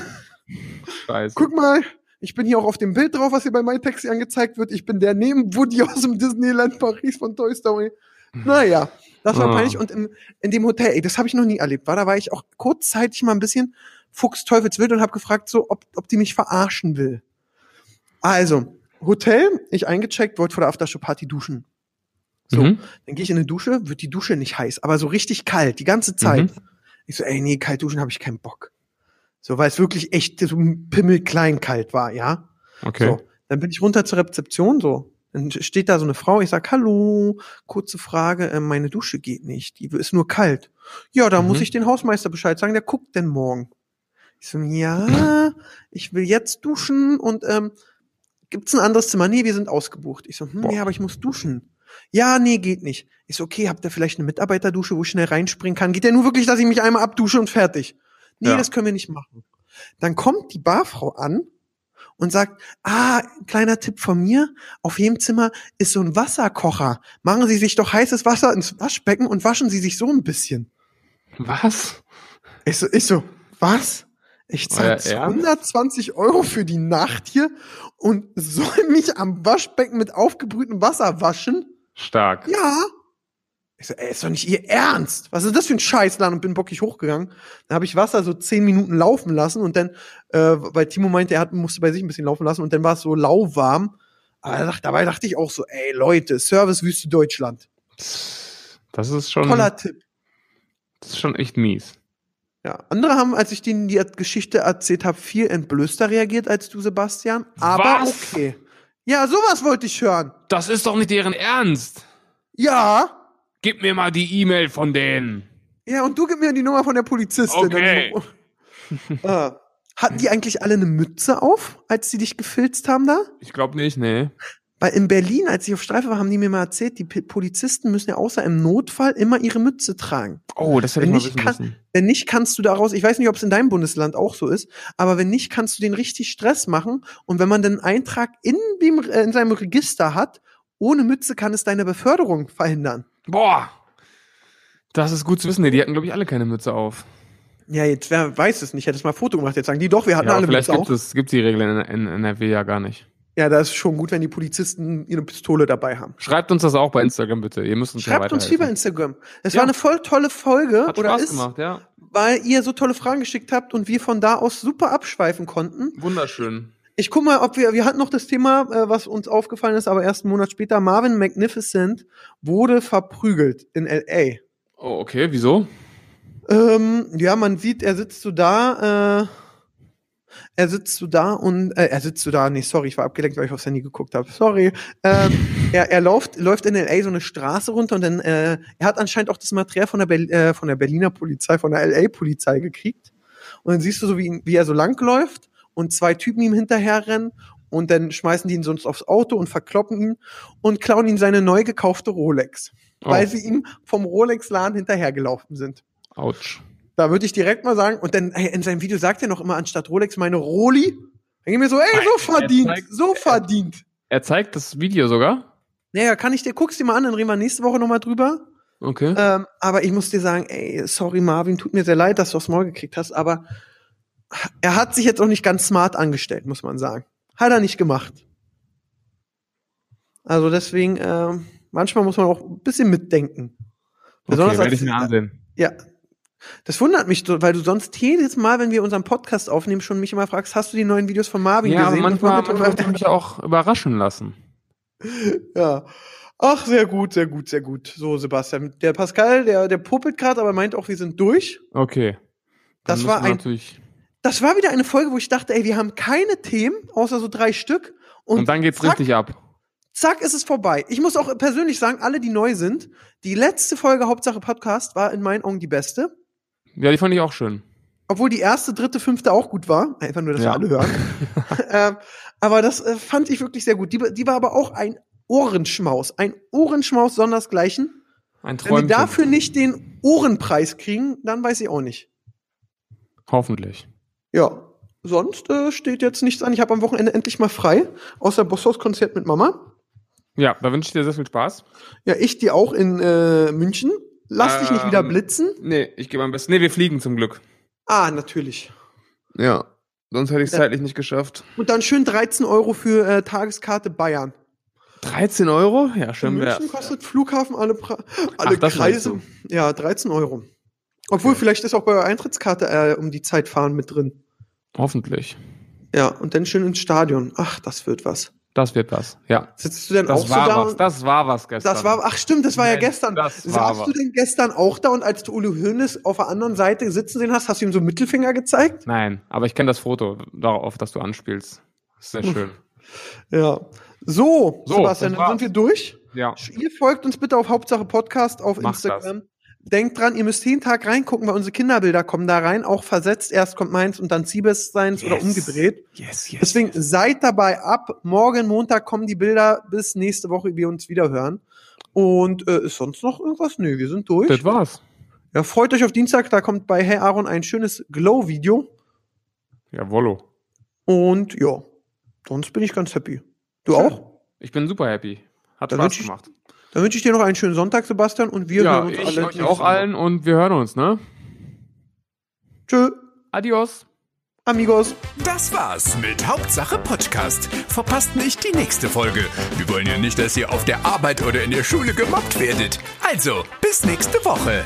Scheiße. Guck mal, ich bin hier auch auf dem Bild drauf, was hier bei MyTaxi angezeigt wird. Ich bin der neben Woody aus dem Disneyland Paris von Toy Story. Naja, das war Ah. peinlich. Und im, in dem Hotel, ey, das habe ich noch nie erlebt. War, da war ich auch kurzzeitig mal ein bisschen fuchsteufelswild und habe gefragt, so, ob, ob die mich verarschen will. Also, Hotel, ich eingecheckt, wollte vor der Aftershow-Party duschen. So, Mhm. dann gehe ich in eine Dusche, wird die Dusche nicht heiß, aber so richtig kalt, die ganze Zeit. Mhm. Ich so, ey, nee, kalt duschen habe ich keinen Bock. So, weil es wirklich echt so pimmelklein kalt war, ja. Okay. So, dann bin ich runter zur Rezeption, so. Dann steht da so eine Frau, ich sag, hallo, kurze Frage, äh, meine Dusche geht nicht, die ist nur kalt. Ja, da Mhm. muss ich den Hausmeister Bescheid sagen, der guckt denn morgen. Ich so, ja, ich will jetzt duschen und ähm, gibt's ein anderes Zimmer? Nee, wir sind ausgebucht. Ich so, hm, Boah. nee, aber ich muss duschen. Ja, nee, geht nicht. Ich so, okay, habt ihr vielleicht eine Mitarbeiterdusche, wo ich schnell reinspringen kann? Geht ja nur wirklich, dass ich mich einmal abdusche und fertig? Nee, Ja. das können wir nicht machen. Dann kommt die Barfrau an und sagt, ah, kleiner Tipp von mir, auf jedem Zimmer ist so ein Wasserkocher. Machen Sie sich doch heißes Wasser ins Waschbecken und waschen Sie sich so ein bisschen. Was? Ich so, ich so was? Ich zahle Euer Ernst? 120 Euro für die Nacht hier und soll mich am Waschbecken mit aufgebrühtem Wasser waschen? Stark. Ja. Ich so, ey, ist doch nicht Ihr Ernst. Was ist das für ein Scheißladen? Und bin bockig hochgegangen. Dann habe ich Wasser so zehn Minuten laufen lassen und dann, äh, weil Timo meinte, er hat, musste bei sich ein bisschen laufen lassen und dann war es so lauwarm. Aber dabei dachte ich auch so, ey Leute, Servicewüste Deutschland. Das ist schon, Toller Tipp. das ist schon echt mies. Ja, andere haben, als ich denen die Geschichte erzählt habe, viel entblößter reagiert als du, Sebastian. Aber Was? okay. Ja, sowas wollte ich hören. Das ist doch nicht deren Ernst. Ja. Gib mir mal die E-Mail von denen. Ja, und du gib mir die Nummer von der Polizistin. Okay. Äh, hatten die eigentlich alle eine Mütze auf, als sie dich gefilzt haben da? Ich glaube nicht, nee. Weil in Berlin, als ich auf Streife war, haben die mir mal erzählt, die P Polizisten müssen ja außer im Notfall immer ihre Mütze tragen. Oh, das hätte ich Wenn mal nicht, wissen kann, müssen. wenn nicht, kannst du daraus, ich weiß nicht, ob es in deinem Bundesland auch so ist, aber wenn nicht, kannst du den richtig Stress machen. Und wenn man den Eintrag in, dem, äh, in seinem Register hat, ohne Mütze kann es deine Beförderung verhindern. Boah. Das ist gut zu wissen. Nee, die hatten, glaube ich, alle keine Mütze auf. Ja, jetzt wer weiß es nicht, hätte es mal ein Foto gemacht, jetzt sagen die doch, wir hatten Ja, alle vielleicht Mütze gibt auf. es gibt die Regeln in, in NRW ja gar nicht. Ja, das ist schon gut, wenn die Polizisten ihre Pistole dabei haben. Schreibt uns das auch bei Instagram bitte. Ihr müsst uns ja Schreibt uns viel bei weiterhelfen. Instagram. Es Ja. war eine voll tolle Folge Hat oder Spaß ist, gemacht, ja. weil ihr so tolle Fragen geschickt habt und wir von da aus super abschweifen konnten. Wunderschön. Ich guck mal, ob wir, wir hatten noch das Thema, äh, was uns aufgefallen ist, aber erst einen Monat später, Marvin Magnificent wurde verprügelt in L.A. Oh, okay. Wieso? Ähm, ja, man sieht, er sitzt so da, äh, er sitzt so da und, äh, er sitzt so da, nee, sorry, ich war abgelenkt, weil ich aufs Handy geguckt habe, sorry. Ähm, er er läuft, läuft in L.A. so eine Straße runter und dann, äh, er hat anscheinend auch das Material von der, Berl äh, von der Berliner Polizei, von der L.A. Polizei gekriegt. Und dann siehst du so, wie, wie er so lang läuft und zwei Typen ihm hinterherrennen und dann schmeißen die ihn sonst aufs Auto und verkloppen ihn und klauen ihm seine neu gekaufte Rolex, weil Oh. sie ihm vom Rolex-Laden hinterhergelaufen sind. Autsch. Da würde ich direkt mal sagen, und dann ey, in seinem Video sagt er noch immer anstatt Rolex meine Roli. Dann wir so, ey, so er verdient, zeigt- so verdient. Er zeigt das Video sogar. Naja, kann ich dir, guck's dir mal an, dann reden wir nächste Woche nochmal drüber. Okay. Ähm, aber ich muss dir sagen, ey, sorry Marvin, tut mir sehr leid, dass du aufs Maul gekriegt hast, aber er hat sich jetzt auch nicht ganz smart angestellt, muss man sagen. Hat er nicht gemacht. Also deswegen, ähm, manchmal muss man auch ein bisschen mitdenken. Besonders okay, werde ich mir ansehen. Ja. Das wundert mich weil du sonst jedes Mal, wenn wir unseren Podcast aufnehmen, schon mich immer fragst, hast du die neuen Videos von Marvin Ja, gesehen? manchmal, Und manchmal will ich mich auch überraschen lassen. Ja. Ach, sehr gut, sehr gut, sehr gut. So, Sebastian. Der Pascal, der, der puppelt gerade, aber meint auch, wir sind durch. Okay. Dann Das war ein- natürlich. Das war wieder eine Folge, wo ich dachte, ey, wir haben keine Themen, außer so drei Stück. Und, Und, dann geht's zack, richtig ab. Zack, ist es vorbei. Ich muss auch persönlich sagen, alle, die neu sind, die letzte Folge Hauptsache Podcast war in meinen Augen die beste. Ja, die fand ich auch schön. Obwohl die erste, dritte, fünfte auch gut war. Einfach nur, dass Ja. wir alle hören. ähm, aber das äh, fand ich wirklich sehr gut. Die, die war aber auch ein Ohrenschmaus. Ein Ohrenschmaus sondersgleichen. Ein Wenn wir Träumchen. dafür nicht den Ohrenpreis kriegen, dann weiß ich auch nicht. Hoffentlich. Ja. Sonst äh, steht jetzt nichts an. Ich habe am Wochenende endlich mal frei. Außer Bosshaus-Konzert mit Mama. Ja, da wünsche ich dir sehr viel Spaß. Ja, ich dir auch in äh, München. Lass dich nicht Ähm, wieder blitzen. Nee, ich gebe am besten. Nee, wir fliegen zum Glück. Ah, natürlich. Ja. Sonst hätte ich es Ja. zeitlich nicht geschafft. Und dann schön 13 Euro für äh, Tageskarte Bayern. 13 Euro? Ja, schön wär's. München kostet Flughafen alle, pra alle Ach, Kreise. Ja, 13 Euro. Obwohl, vielleicht ist auch bei eurer Eintrittskarte äh, um die Zeit fahren mit drin. Hoffentlich. Ja, und dann schön ins Stadion. Ach, das wird was. Das wird was. Ja. Sitzt du denn Das auch war so da? was. Das war was gestern. Das war, ach stimmt, das war ja Mensch, gestern. das war was. du denn gestern auch da und als du Uli Hoeneß auf der anderen Seite sitzen sehen hast, hast du ihm so einen Mittelfinger gezeigt? Nein, aber ich kenne das Foto darauf, das du anspielst. Ist sehr schön. Ja. So, So, Sebastian, das dann sind wir durch. Ja. Ihr folgt uns bitte auf Hauptsache Podcast auf Macht Instagram. Denkt dran, ihr müsst jeden Tag reingucken, weil unsere Kinderbilder kommen da rein, auch versetzt. Erst kommt meins und dann Siebes seins oder Yes. umgedreht. Yes, yes. Deswegen seid dabei ab. Morgen Montag kommen die Bilder. Bis nächste Woche wir uns wieder hören. Und äh, ist sonst noch irgendwas? Nö, wir sind durch. Das war's. Ja, freut euch auf Dienstag, da kommt bei Hey Aaron ein schönes Glow-Video. Jawollo. Und ja, sonst bin ich ganz happy. Du Schön. auch? Ich bin super happy. Hat Dann Spaß gemacht. Dann wünsche ich dir noch einen schönen Sonntag, Sebastian, und wir Ja, hören uns ich alle. euch auch allen und wir hören uns, ne? Tschö, Adios. amigos. Das war's mit Hauptsache Podcast. Verpasst nicht die nächste Folge. Wir wollen ja nicht, dass ihr auf der Arbeit oder in der Schule gemobbt werdet. Also, bis nächste Woche.